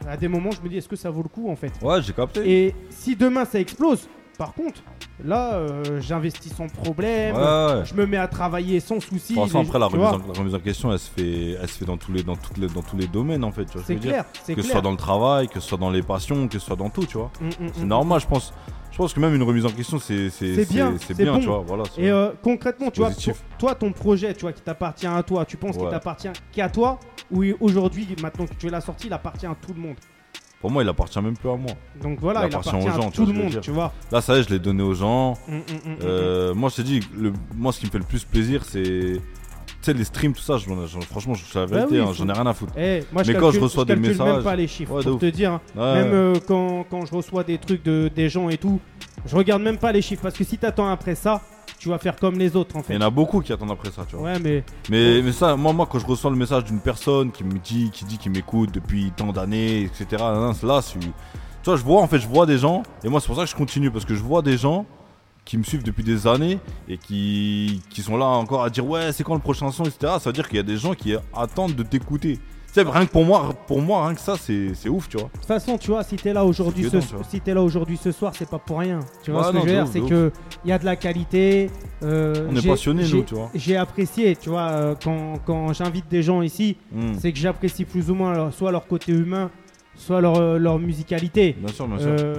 à des moments, je me dis est-ce que ça vaut le coup en fait? Ouais, j'ai capté. Et si demain ça explose, par contre, là, euh, j'investis sans problème. Ouais, ouais. Je me mets à travailler sans souci. Après, la remise, en, la remise en question, elle se fait, elle se fait dans, tous les, dans, toutes les, dans tous les domaines, en fait. Tu vois C'est clair, c'est Que ce soit dans le travail, que ce soit dans les passions, que ce soit dans tout, tu vois. Mm, mm, C'est mm. normal, je pense. Je pense que même une remise en question, c'est bien, c'est bien, bon. tu vois. Voilà, c'est- Et euh, concrètement, tu vois, toi, ton projet, tu vois, qui t'appartient à toi, tu penses qu'il t'appartient qu'à toi ou aujourd'hui, maintenant que tu l'as sorti, il appartient à tout le monde? Pour moi, il appartient même plus à moi. Donc voilà, Il il, appartient aux gens, à tout le je monde, tu vois. Là, ça y est, je l'ai donné aux gens. Mm, mm, mm, Euh, moi, je te dis, le, moi, ce qui me fait le plus plaisir, c'est. Tu sais, les streams, tout ça, je- je- franchement, je suis la Bah vérité, oui, hein, j'en ai rien à foutre. Eh, moi, je Mais quand je reçois des calcule même messages- pas les chiffres Ouais, pour te dire. hein. Ouais. Même euh, quand, quand je reçois des trucs de, des gens et tout, je regarde même pas les chiffres parce que si t'attends après ça, tu vas faire comme les autres en Il fait. y en a beaucoup qui attendent après ça, tu vois. Ouais, mais Mais, mais ça, moi, moi, quand je reçois le message d'une personne qui me dit, qui dit qu'il m'écoute depuis tant d'années, etc. Là, c'est- tu vois, je vois, en fait, je vois des gens, et moi, c'est pour ça que je continue, parce que je vois des gens qui me suivent depuis des années et qui, qui sont là encore à dire ouais, c'est quand le prochain son, etc. Ça veut dire qu'il y a des gens qui attendent de t'écouter. Tu sais, rien que pour moi, pour moi, rien que ça, c'est c'est ouf, tu vois. de toute façon, tu vois, si t'es là aujourd'hui, C'est ce, si t'es là aujourd'hui ce soir, c'est pas pour rien. Tu vois ce que je veux dire, c'est que il y a de la qualité. euh, On est passionnés, nous, tu vois. J'ai apprécié, tu vois, euh, quand, quand j'invite des gens ici, Hmm. c'est que j'apprécie plus ou moins leur- soit leur côté humain, soit leur, euh, leur musicalité. Bien sûr, bien sûr. Euh,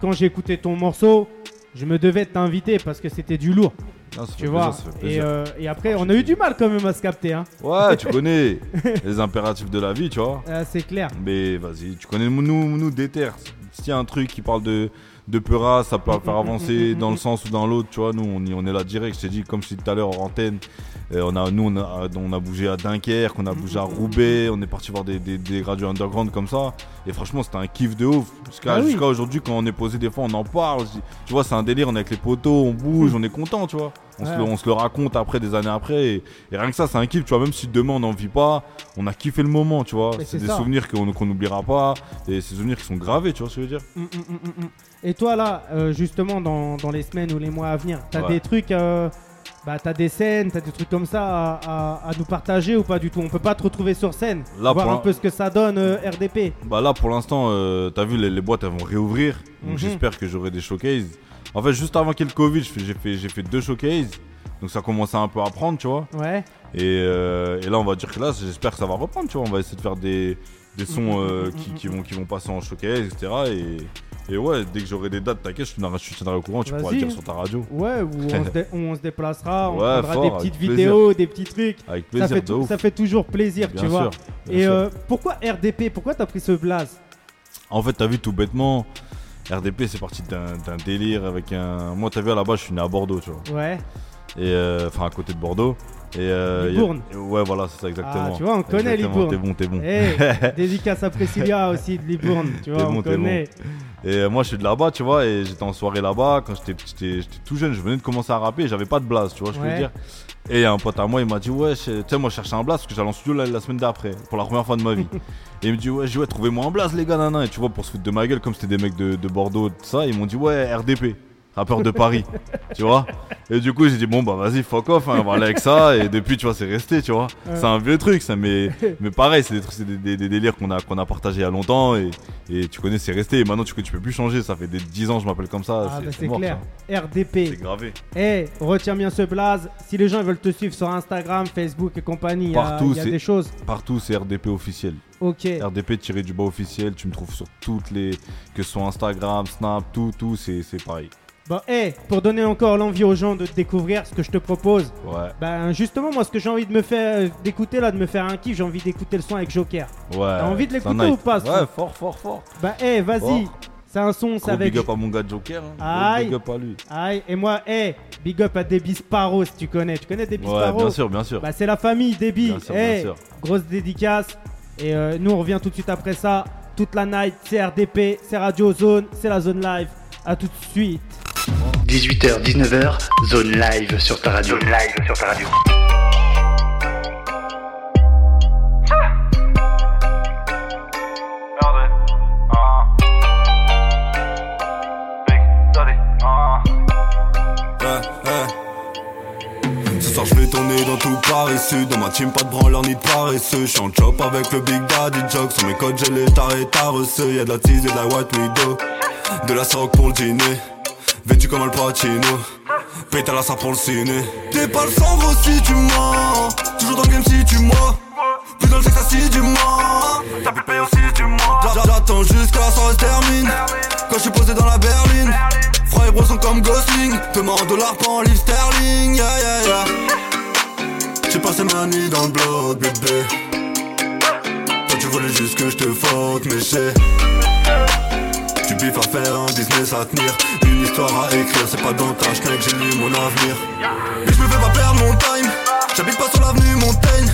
quand j'ai écouté ton morceau, je me devais t'inviter parce que c'était du lourd, Non, tu vois. Et, euh, et après, on a eu du mal quand même à se capter, hein. Ouais, tu connais les impératifs de la vie, tu vois. Euh, c'est clair. Mais vas-y, tu connais nous, nous déter. S'il y a un truc qui parle de, de Peura, ça peut faire avancer dans le sens ou dans l'autre, tu vois. Nous, on, y- on est là direct. Je t'ai dit, comme je dit tout à l'heure en antenne, euh, on a, nous, on a, on a bougé à Dunkerque, on a bougé à Roubaix, on est parti voir des, des, des radios underground comme ça. Et franchement, c'était un kiff de ouf. Jusqu'à Ah oui. aujourd'hui, quand on est posé, des fois, on en parle. Tu vois, c'est un délire, on est avec les poteaux, on bouge, on est content, tu vois. On, se le, on se le raconte après, des années après. Et, et rien que ça, c'est un kiff, tu vois. Même si demain, on n'en vit pas, on a kiffé le moment, tu vois. C'est des ça. souvenirs qu'on n'oubliera pas. Et ces souvenirs qui sont gravés, tu vois ce que je veux dire? Mm, mm, mm. Et toi là, euh, justement, dans, dans les semaines ou les mois à venir, t'as Ouais. des trucs, euh, bah t'as des scènes, t'as des trucs comme ça à, à- à nous partager ou pas du tout? On peut pas te retrouver sur scène, Là, voir un peu ce que ça donne euh, RDP. Bah là, pour l'instant, t'as vu, les, les boîtes, elles vont réouvrir. Donc Mhm. j'espère que j'aurai des showcases. En fait, juste avant qu'il y ait le Covid, j'ai fait, j'ai fait deux showcases. Donc ça commençait un peu à prendre, tu vois. Ouais. Et, et là, on va dire que là, j'espère que ça va reprendre, tu vois. On va essayer de faire des, des sons qui, qui vont, qui vont passer en showcase, etc. Et, et ouais, dès que j'aurai des dates, t'inquiète, je te tiendrai- je te tiendrai au courant, tu pourras le dire sur ta radio. Ouais, où on, se dé- où on se déplacera, on Ouais, fort, des petites plaisir. vidéos, des petits trucs. Avec Ça plaisir, fait, de tou- ouf. ça fait toujours plaisir, Bien tu vois. sûr, Et euh, pourquoi RDP Pourquoi t'as pris ce blaze? En fait, t'as vu tout bêtement, RDP, c'est parti d'un d'un délire avec un. Moi, t'as vu à la base, je suis né à Bordeaux, tu vois. Ouais. et euh, enfin à côté de Bordeaux. Et euh, a- Libourne. Ouais, voilà, c'est ça exactement. Ah, tu vois, on connaît Exactement, Libourne. T'es bon, t'es bon. Eh, dédicace à Priscilla aussi de Libourne, tu vois, on bon, t'es connaît. Et euh, moi, je suis de là-bas, tu vois, et j'étais en soirée là-bas. Quand j'étais tout jeune, je venais de commencer à rapper, j'avais pas de blase, tu vois, je Ouais. veux dire. Et un pote à moi, il m'a dit, ouais, tu sais, moi, je cherchais un blase parce que j'allais en studio la, la semaine d'après, pour la première fois de ma vie. et il me dit, ouais, je ouais, trouvez-moi un blase, les gars, nana. Et tu vois, pour se foutre de ma gueule, comme c'était des mecs de, de Bordeaux, tout ça, ils m'ont dit, ouais, RDP. Rappeur de Paris, tu vois. Et du coup, j'ai dit, bon, bah vas-y, fuck off, hein, on va aller avec ça. Et depuis, tu vois, c'est resté, tu vois. C'est un vieux truc, ça, mais, mais pareil, c'est des, des, des- des délires qu'on a, qu'on a partagé il y a longtemps. Et, et tu connais, c'est resté. Et maintenant, tu, tu peux plus changer. Ça fait des 10 ans, je m'appelle comme ça. Ah, c'est bah, clair. ça. RDP. C'est gravé. Eh, retiens bien ce blaze. Si les gens veulent te suivre sur Instagram, Facebook et compagnie, il y a, Partout, il y a c'est- des choses. Partout, c'est RDP officiel. Ok. RDP tiré du bas officiel. Tu me trouves sur toutes les. Que ce soit Instagram, Snap, tout, tout, c'est c'est pareil. Bon, eh, pour donner encore l'envie aux gens de te découvrir, ce que je te propose, Ouais, ben justement, moi, ce que j'ai envie de me faire, euh, d'écouter là, de me faire un kiff, j'ai envie d'écouter le son avec Joker. ouais. T'as envie de l'écouter ou pas, Ouais, fort, fort, fort. Bah, eh, vas-y. Fort. C'est un son, c'est avec. big up à mon gars Joker. Hein. Aïe. Big up à lui. Aïe, et moi, eh, big up à Debbie Sparrow, si tu connais. Tu connais Debbie Ouais, Sparrow bien sûr, bien sûr. Bah, c'est la famille Debbie. Bien sûr, bien sûr. grosse dédicace. Et euh, nous, on revient tout de suite après ça. Toute la night, c'est RDP, c'est Radio Zone, c'est la zone live. À tout de suite. 18h, 19h, zone live sur ta radio. Zone live sur ta radio. Ouais, ouais. Ce soir je vais tourner dans tout Paris Sud. Dans ma team pas de branleur ni de paresseux. J'suis en chop avec le Big Daddy Jog Sur mes codes j'ai les tarés taresseux. Y'a de la tease et de la white widow. De la sock pour le dîner Vêtu comme Al Pacino. Pète à la salle pour le ciné. T'es pas le sang si tu mens. Toujours dans le game si tu mens. Plus dans le sexe si tu mens T'as pu payer aussi tu mens J'a- J'attends jusqu'à la soirée se termine. Quand je suis posé dans la berline. Froid et bro sont comme Gosling. Fais-moi en dollars pas en livre sterling. Yeah yeah yeah. J'ai passé ma nuit dans le bloc bébé. Toi tu voulais juste que je te faute mais j'ai biffes à faire un business à tenir. Une histoire à écrire, c'est pas dans ta mec j'ai lu mon avenir. Mais je me fais pas perdre mon time. J'habite pas sur l'avenue Montaigne.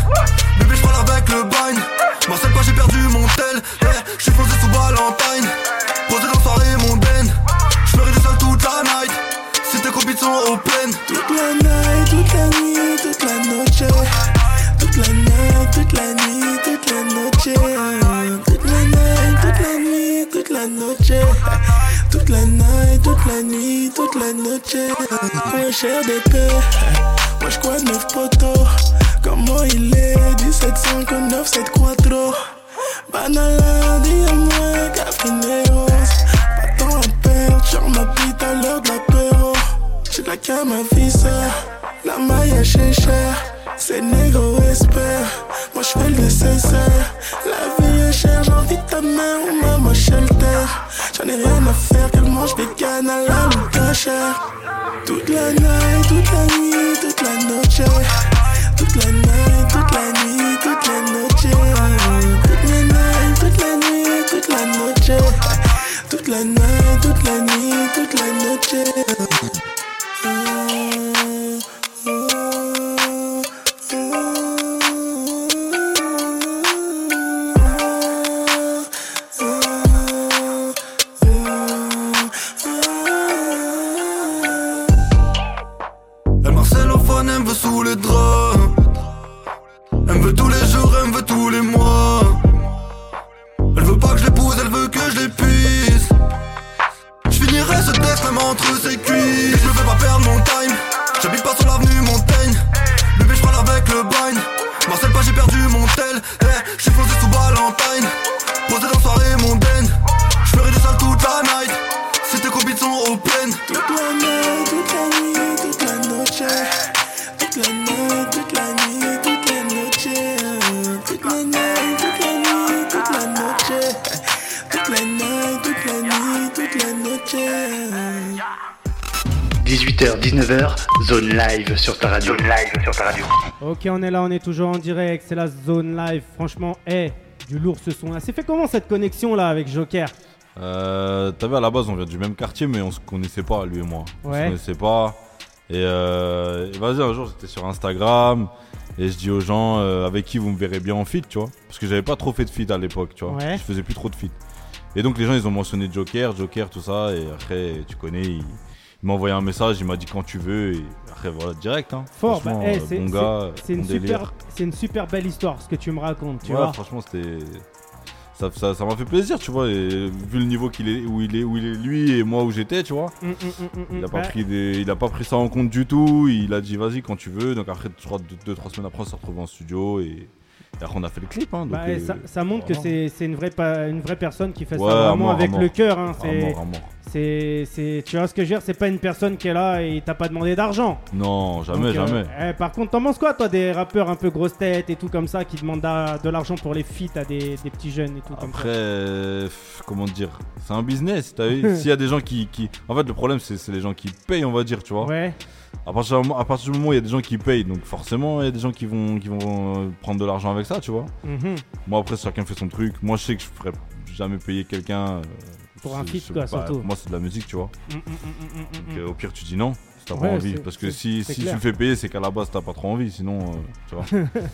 Bébé je parle avec le bagne. Marcel pas j'ai perdu mon tel. Eh, Je suis posé sous Valentine. Posé dans soirée mondaine. Je ferai du seul toute la night. Si tes copines sont open. Toute la night, toute la nuit, toute la noche. Toute la night, toute la nuit, toute la noche. Noche. Toute la night, toute la nuit, toute la noche. Cher d'épée. Moi je crois neuf poteaux. Comment il est? 1759, 7 quattro. Banala, dis-moi, cafrineros. Pas tant à perdre, genre ma bite à l'heure de l'apéro. J'ai la cam à visa, la maille à cher. C'est négro espère, moi je fais le nécessaire. La vie est chère, j'ai envie de ta mère ou maman shelter. J'en ai rien à faire qu'elle mange vegan à la loupe chère. Toute la night, toute la nuit, toute la noche. Toute la night, toute la nuit, toute la noche. Toute la night, toute la nuit, toute la noche. Toute la night, toute la nuit, toute la noche. 18h, 19h, zone live sur ta radio. Zone live sur ta radio. Ok, on est là, on est toujours en direct. C'est la zone live. Franchement, eh, du lourd ce son là. C'est fait comment cette connexion là avec Joker? Euh, T'as vu, à la base, on vient du même quartier, mais on se connaissait pas, lui et moi. On Ouais. se connaissait pas. Et, euh, et vas-y, un jour, j'étais sur Instagram et je dis aux gens euh, avec qui vous me verrez bien en feat, tu vois. Parce que j'avais pas trop fait de feat à l'époque, tu vois. Ouais. Je faisais plus trop de feat. Et donc les gens, ils ont mentionné Joker, Joker, tout ça. Et après, tu connais, il, il m'a envoyé un message, il m'a dit quand tu veux. Et après, voilà, direct. Hein. Fort, bah, eh, euh, c'est bon gars, c'est une, délire. super, c'est une super belle histoire ce que tu me racontes, tu ouais, vois. franchement, c'était. Ça ça- ça m'a fait plaisir, tu vois. Et vu le niveau qu'il est, où il est, où il est lui et moi où j'étais, tu vois. Mm, mm, mm, Il a pas pris des, il a pas pris ça en compte du tout. Il a dit vas-y quand tu veux. Donc après, je crois deux, deux, trois semaines après, on s'est retrouvé en studio et, et après on a fait le clip. Hein, donc, bah, euh, ça, ça montre que c'est c'est une vraie, une vraie personne qui fait Ouais, ça vraiment mort, avec le cœur. hein. C'est, tu vois ce que je veux dire C'est pas une personne qui est là et il t'a pas demandé d'argent. Non, jamais, Donc, euh, jamais. eh, par contre, t'en penses quoi, toi, des rappeurs un peu grosses têtes et tout comme ça qui demandent de l'argent pour les feats à des, des petits jeunes et tout comme Après, ça euh, comment dire? C'est un business, t'as vu? S'il y a des gens qui, qui- En fait, le problème, c'est c'est les gens qui payent, on va dire, tu vois? Ouais. À partir, du moment- à partir du moment où il y a des gens qui payent, donc forcément, il y a des gens qui vont, qui vont euh, prendre de l'argent avec ça, tu vois. Mhm. Moi, après, chacun fait son truc. Moi, je sais que je ferais jamais payer quelqu'un. euh, Pour un feat, quoi, pas- surtout. Moi, c'est de la musique, tu vois. Mm, mm, mm, Donc, euh, au pire, tu dis non. Si t'as Ouais, pas envie. Parce que si, si tu le fais payer, c'est qu'à la base, t'as pas trop envie. Sinon, euh, tu vois.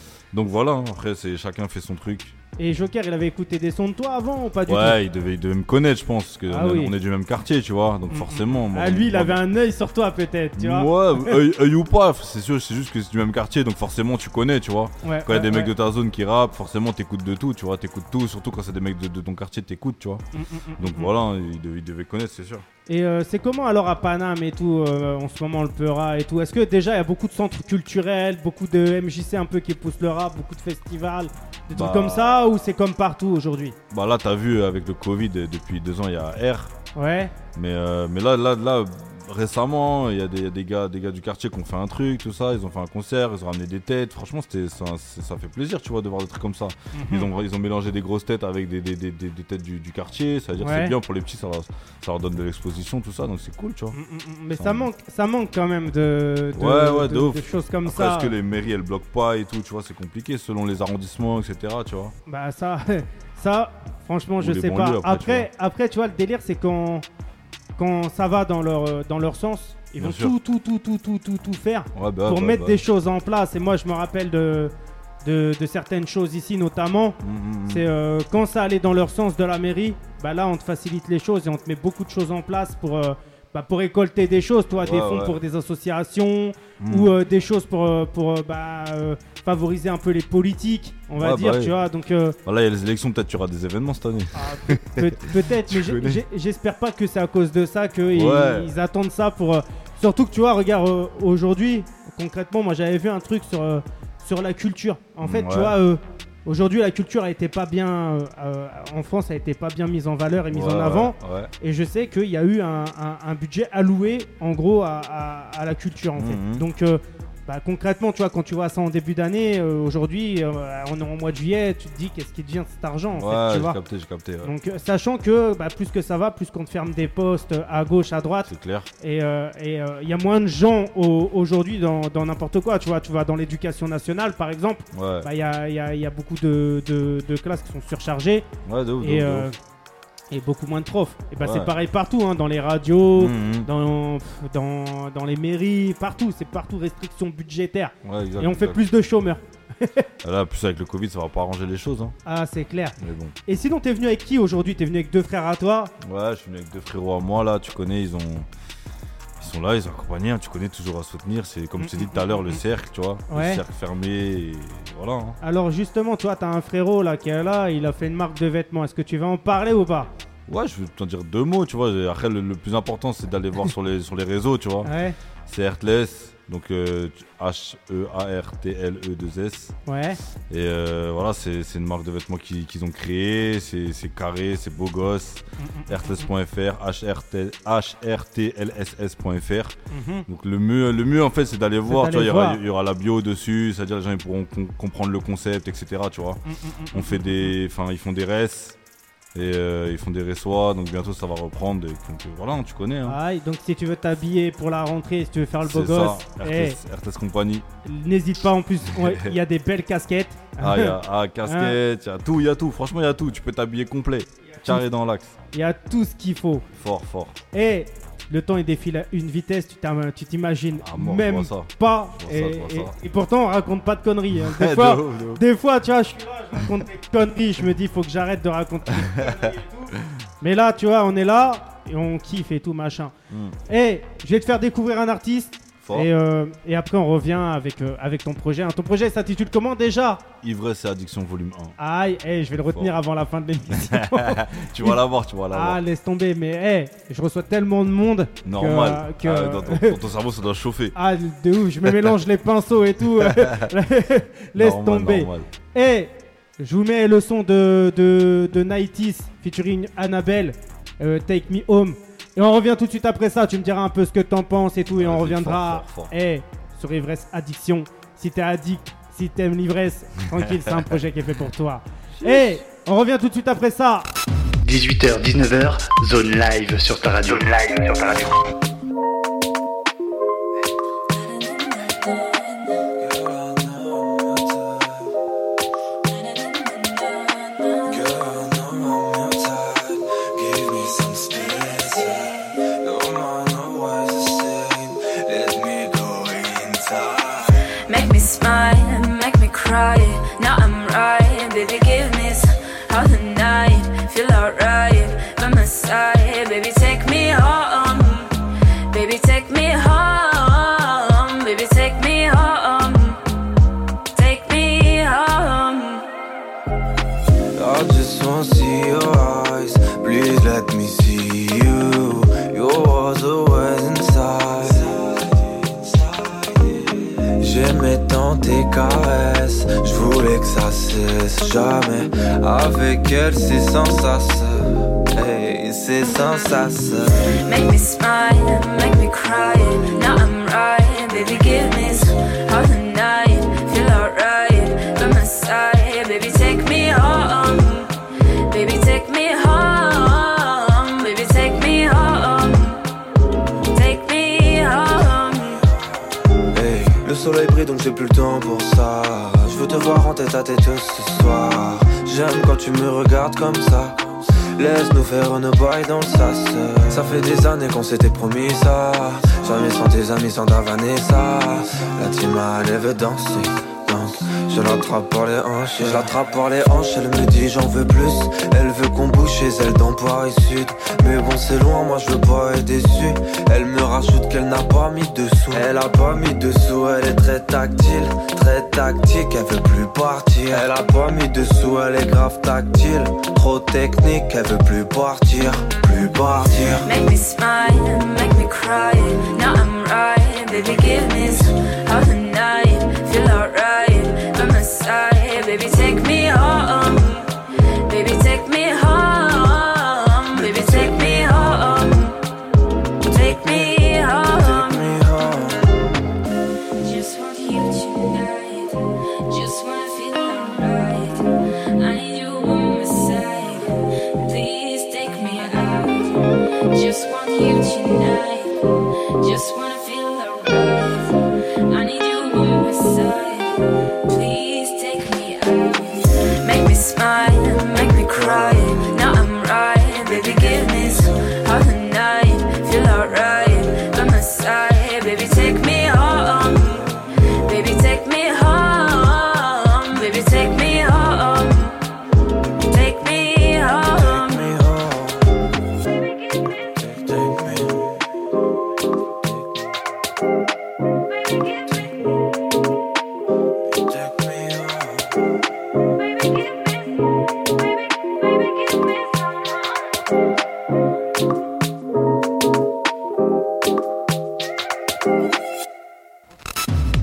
Donc voilà, hein. après, c'est chacun fait son truc. Et Joker, il avait écouté des sons de toi avant ou pas du tout Ouais, il devait, il devait me connaître, je pense. Parce qu'on Ah est, oui. on est du même quartier, tu vois. Donc forcément. moi- Ah, lui, il avait un œil sur toi peut-être, tu vois Moi, œil, œil ou pas, c'est sûr, c'est juste que c'est du même quartier, donc forcément tu connais, tu vois. Ouais, Quand il y a des ouais, mecs ouais. de ta zone qui rappent, forcément t'écoutes de tout, tu vois, t'écoutes tout, surtout quand c'est des mecs de, de ton quartier, t'écoutes, tu vois. Mm, mm, mm, Donc mm. voilà, il devait, il devait connaître, c'est sûr. Et euh, c'est comment alors à Paname et tout, euh, en ce moment le Peura et tout? Est-ce que déjà il y a beaucoup de centres culturels, beaucoup de MJC un peu qui poussent le rap, beaucoup de festivals, des Bah. trucs comme ça ou c'est comme partout aujourd'hui? Bah là, t'as vu avec le Covid, euh, depuis deux ans, il y a R. Ouais. Mais, euh, mais là, là, là, récemment, il y a, des, gars, des gars du quartier qui ont fait un truc, tout ça. Ils ont fait un concert, ils ont ramené des têtes. Franchement, c'était, ça, fait plaisir, tu vois, de voir des trucs comme ça. Mhm. Ils, ont, ils ont mélangé des grosses têtes avec des, des, des, têtes du, du quartier. Ça veut dire que c'est bien pour les petits, ça leur, ça leur donne de l'exposition, tout ça. Donc c'est cool, tu vois. Mm, mm, mm. Mais ça manque, ça manque quand même de, de, Ouais, ouais, de de- ouf. de choses comme Après, ça. est-ce que les mairies elles bloquent pas et tout, tu vois, c'est compliqué selon les arrondissements, etc. Tu vois. Bah ça, ça, franchement, Ou je sais pas. après, Après, après, tu vois, le délire, c'est quand, quand ça va dans leur, euh, dans leur sens, ils Bien vont sûr. tout, tout, tout, tout, tout, tout, tout faire Ouais, bah, pour bah, mettre bah. des choses en place. Et moi, je me rappelle de, de, de certaines choses ici, notamment. Mm, mm, mm. C'est euh, quand ça allait dans leur sens de la mairie, bah là, on te facilite les choses et on te met beaucoup de choses en place pour. euh, bah, pour récolter des choses, toi, des fonds ouais. pour des associations Mm. ou euh, des choses pour, euh, pour euh, bah, euh, favoriser un peu les politiques, on va Ouais, bah dire, ouais. tu vois. Donc, euh, Voilà, il y a les élections, peut-être tu auras des événements cette année. Pe- Peut-être, mais j'espère pas que c'est à cause de ça qu'ils ils attendent ça pour. Surtout que tu vois, regarde, aujourd'hui, concrètement, moi j'avais vu un truc sur, sur la culture. En fait, tu vois, euh, aujourd'hui la culture a été pas bien. euh, euh, en France, a été pas bien mise en valeur et mise en avant. Ouais. Et je sais qu'il y a eu un, un- un budget alloué, en gros, à, à- à la culture, en fait. Mhm. Donc. euh, bah, concrètement, tu vois, quand tu vois ça en début d'année, euh, aujourd'hui, euh, on est en mois de juillet, tu te dis qu'est-ce qui devient de cet argent, en fait, tu j'ai vois. capté, j'ai capté. ouais. Donc, euh, sachant que bah, plus que ça va, plus qu'on te ferme des postes à gauche, à droite, C'est clair. et euh, et, euh, il y a moins de gens au- aujourd'hui dans dans n'importe quoi. Tu vois, tu vas dans l'éducation nationale, par exemple, Ouais. bah, il y, a, il y a- il y a beaucoup de, de- de classes qui sont surchargées Ouais, de ouf, de et, ouf, de euh, ouf. Et beaucoup moins de profs. Et bah, Ouais. c'est pareil partout, hein, dans les radios, Mhm. dans, pff, dans, dans les mairies, partout. C'est partout restriction budgétaire. Ouais, exact, Et on fait plus de chômeurs. Là, plus avec le Covid, ça va pas arranger les choses. Hein. Ah, c'est clair. Mais bon. Et sinon, t'es venu avec qui aujourd'hui? T'es venu avec deux frères à toi? Ouais, je suis venu avec deux frérots à moi là, tu connais, ils ont. Ils sont là, ils ont accompagné, hein, tu connais toujours à soutenir. C'est comme je t'ai dit tout à l'heure, le cercle, tu vois. Ouais. Le cercle fermé, et voilà. hein. Alors justement, tu vois, t'as un frérot là qui est là, il a fait une marque de vêtements. Est-ce que tu vas en parler ou pas? Ouais, je vais t'en dire deux mots, tu vois. Après, le, le plus important, c'est d'aller voir sur les, sur les réseaux, tu vois. Ouais, C'est Heartless, donc euh, E H-E-A-R-T-L-E-2-S. ouais. Et euh, voilà, c'est c'est une marque de vêtements qu'ils ont créée. C'est c'est carré, c'est beau gosse. Heartless.fr, H-R-T- H-R-T-L-S-S.fr. Mhm. Donc le mieux, le mieux en fait, c'est d'aller voir. Tu vois, il y, aura, voir. il y aura la bio dessus, c'est-à-dire les gens ils pourront com- comprendre le concept, etc. Tu vois. On fait des, enfin ils font des res et euh, ils font des ressois, donc bientôt ça va reprendre. Et donc euh, voilà, tu connais. Hein. Aïe, donc si tu veux t'habiller pour la rentrée, si tu veux faire le beau c'est ça, gosse, eh, RTS, RTS Compagnie. n'hésite pas en plus, il y a des belles casquettes. Ah, il y a ah, casquette, il y a tout, il y a tout. Franchement, il y a tout. Tu peux t'habiller complet, carré dans l'axe. Il y a tout ce qu'il faut. Fort, fort. Et le temps il défile à une vitesse, tu t'im- tu t'imagines Ah, même ça. pas. Ça, et, je vois et- ça. et pourtant, on raconte pas de conneries. hein. Des De fois, ouf, de ouf. des fois, tu vois, je suis là, je raconte des conneries. Je me dis, faut que j'arrête de raconter des conneries et tout. Mais là, tu vois, on est là et on kiffe et tout, machin. Et je vais te faire découvrir un artiste. Fort. Et, euh, et après, on revient avec, euh, avec ton projet. hein. Ton projet s'intitule comment déjà? Ivresse et addiction volume Aïe, eh, je vais le retenir avant la fin de l'émission. 1. tu vas l'avoir, tu vas ah, l'avoir. laisse tomber. Mais eh, je reçois tellement de monde. que- Normal. que- Ah, dans, ton, dans ton cerveau, ça doit chauffer. Ah, de ouf, je me mélange les pinceaux et tout. Laisse Normal, tomber. normal. Et je vous mets le son de, de, de 90s featuring Annabelle, euh, Take Me Home. Et on revient tout de suite après ça. Tu me diras un peu ce que t'en penses et tout. Et on reviendra fort, fort, fort. eh, sur Ivresse Addiction. Si t'es addict, si t'aimes l'ivresse, tranquille, c'est un projet qui est fait pour toi. Et on revient tout de suite après ça. 18h, 19h, zone live sur ta radio. Zone live sur ta radio. Cesse jamais. Avec elle, c'est sans sas. Hey, c'est sans sas. Make me smile, make me cry. Now I'm right, baby. Give me some other night. Feel alright by my side, baby. Take me home, baby. Take me home, baby. Take me home, take me home. Hey, le soleil brille donc j'ai plus le temps pour ça. Je veux te voir en tête à tête ce soir. J'aime quand tu me regardes comme ça. Laisse-nous faire une bail dans le sas. Ça fait des années qu'on s'était promis ça. Jamais sans tes amis, sans ta Vanessa. La team elle veut danser. Je l'attrape par les hanches. Je l'attrape par les hanches, elle me dit j'en veux plus. Elle veut qu'on bouge chez elle dans Paris Sud. Mais bon, c'est loin, moi je veux pas être déçu. Elle me rajoute qu'elle n'a pas mis dessous. Elle a pas mis dessous, elle est très tactile, très tactique, elle veut plus partir. Elle a pas mis dessous, elle est grave tactile, trop technique, elle veut plus partir, plus partir. Make me smile, make me cry. Now I'm right, baby. Give me some night. Feel alright side, baby. Take me home, baby. Take me home, baby. Take me home, take me home. Just want you tonight. Just wanna feel alright. I need you on my side. Please take me out. Just want you tonight. Just wanna feel alright. I need you on my side.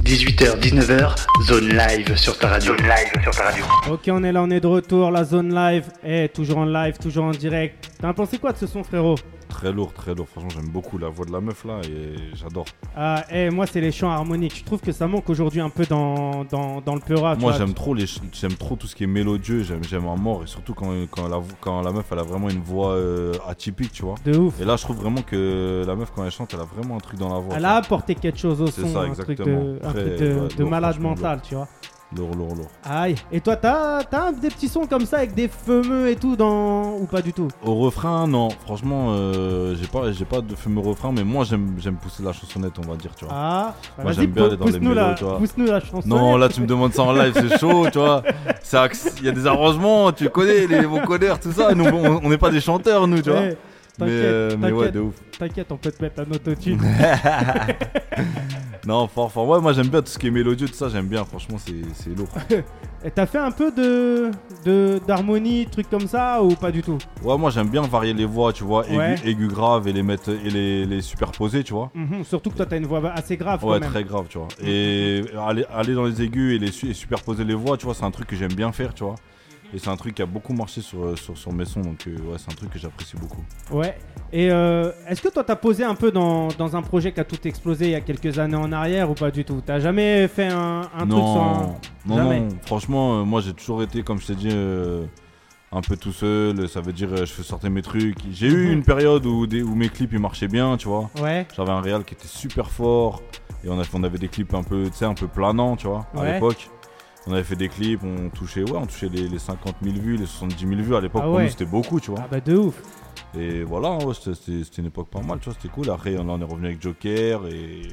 18h, 19h, zone live sur ta radio. Zone live sur ta radio. Ok, on est là, on est de retour. La zone live est toujours en live, toujours en direct. T'as pensé quoi de ce son, frérot? Très lourd, très lourd. Franchement, j'aime beaucoup la voix de la meuf là et j'adore. Ah, eh, moi, c'est les chants harmoniques. Je trouve que ça manque aujourd'hui un peu dans, dans, dans le peura. Moi, j'aime trop les, ch- j'aime trop tout ce qui est mélodieux. J'aime, j'aime à mort et surtout quand, quand la, quand la meuf elle a vraiment une voix euh, atypique, tu vois. De ouf. Et là, je trouve vraiment que la meuf quand elle chante, elle a vraiment un truc dans la voix. Elle a apporté quelque chose au C'est son, ça, un truc de, un truc de, ouais, de malade mental, tu vois. Lourd, lourd, lourd. Aïe. Et toi, t'as as des petits sons comme ça avec des fameux et tout dans. ou pas du tout? Au refrain, non. Franchement, euh, j'ai pas, j'ai pas de fameux refrain, mais moi j'aime, j'aime pousser la chansonnette, on va dire, tu vois. Ah, bah Moi, j'aime bien aller dans les la, mélos, tu vois. pousse-nous la chanson. Non, là tu me demandes ça en live, c'est chaud, tu vois. Il y a des arrangements, tu connais les vocodeurs, tout ça. Nous, on on n'est pas des chanteurs, nous, tu vois. Ouais, Mais, t'inquiète, euh, mais ouais, t'inquiète. de ouf. T'inquiète, on peut te mettre un autotune. Non, fort, fort. Ouais, moi j'aime bien tout ce qui est mélodieux, tout ça, j'aime bien. Franchement, c'est c'est lourd. Et t'as fait un peu de de- d'harmonie, trucs comme ça ou pas du tout? Ouais, moi j'aime bien varier les voix, tu vois, aigu, Ouais. aigu grave et les mettre et les, les superposer, tu vois. Mhm, Surtout que toi, t'as une voix assez grave Ouais, quand même. très grave, tu vois. Et aller, aller dans les aigus et, les et superposer les voix, tu vois, c'est un truc que j'aime bien faire, tu vois. Et c'est un truc qui a beaucoup marché sur, euh, sur, sur mes sons, donc euh, ouais, c'est un truc que j'apprécie beaucoup. Ouais. Et euh, est-ce que toi, t'as posé un peu dans, dans un projet qui a tout explosé il y a quelques années en arrière ou pas du tout? T'as jamais fait un, un truc sur non, Jamais. non, franchement, euh, moi j'ai toujours été, comme je t'ai dit, euh, un peu tout seul. Ça veut dire, je fais sortir mes trucs. J'ai eu Mhm. une période où, des, où mes clips ils marchaient bien, tu vois. Ouais. J'avais un réal qui était super fort. Et on, a, on avait des clips un peu, tu sais, un peu planants, tu vois, à l'époque. On avait fait des clips, on touchait, ouais, on touchait les, les 50 000 vues, les 70 000 vues. À l'époque, Ah pour nous, c'était beaucoup, tu vois. Ah bah de ouf. Et voilà, ouais, c'était- une époque pas mal, tu vois, c'était cool. Après, on est revenu avec Joker et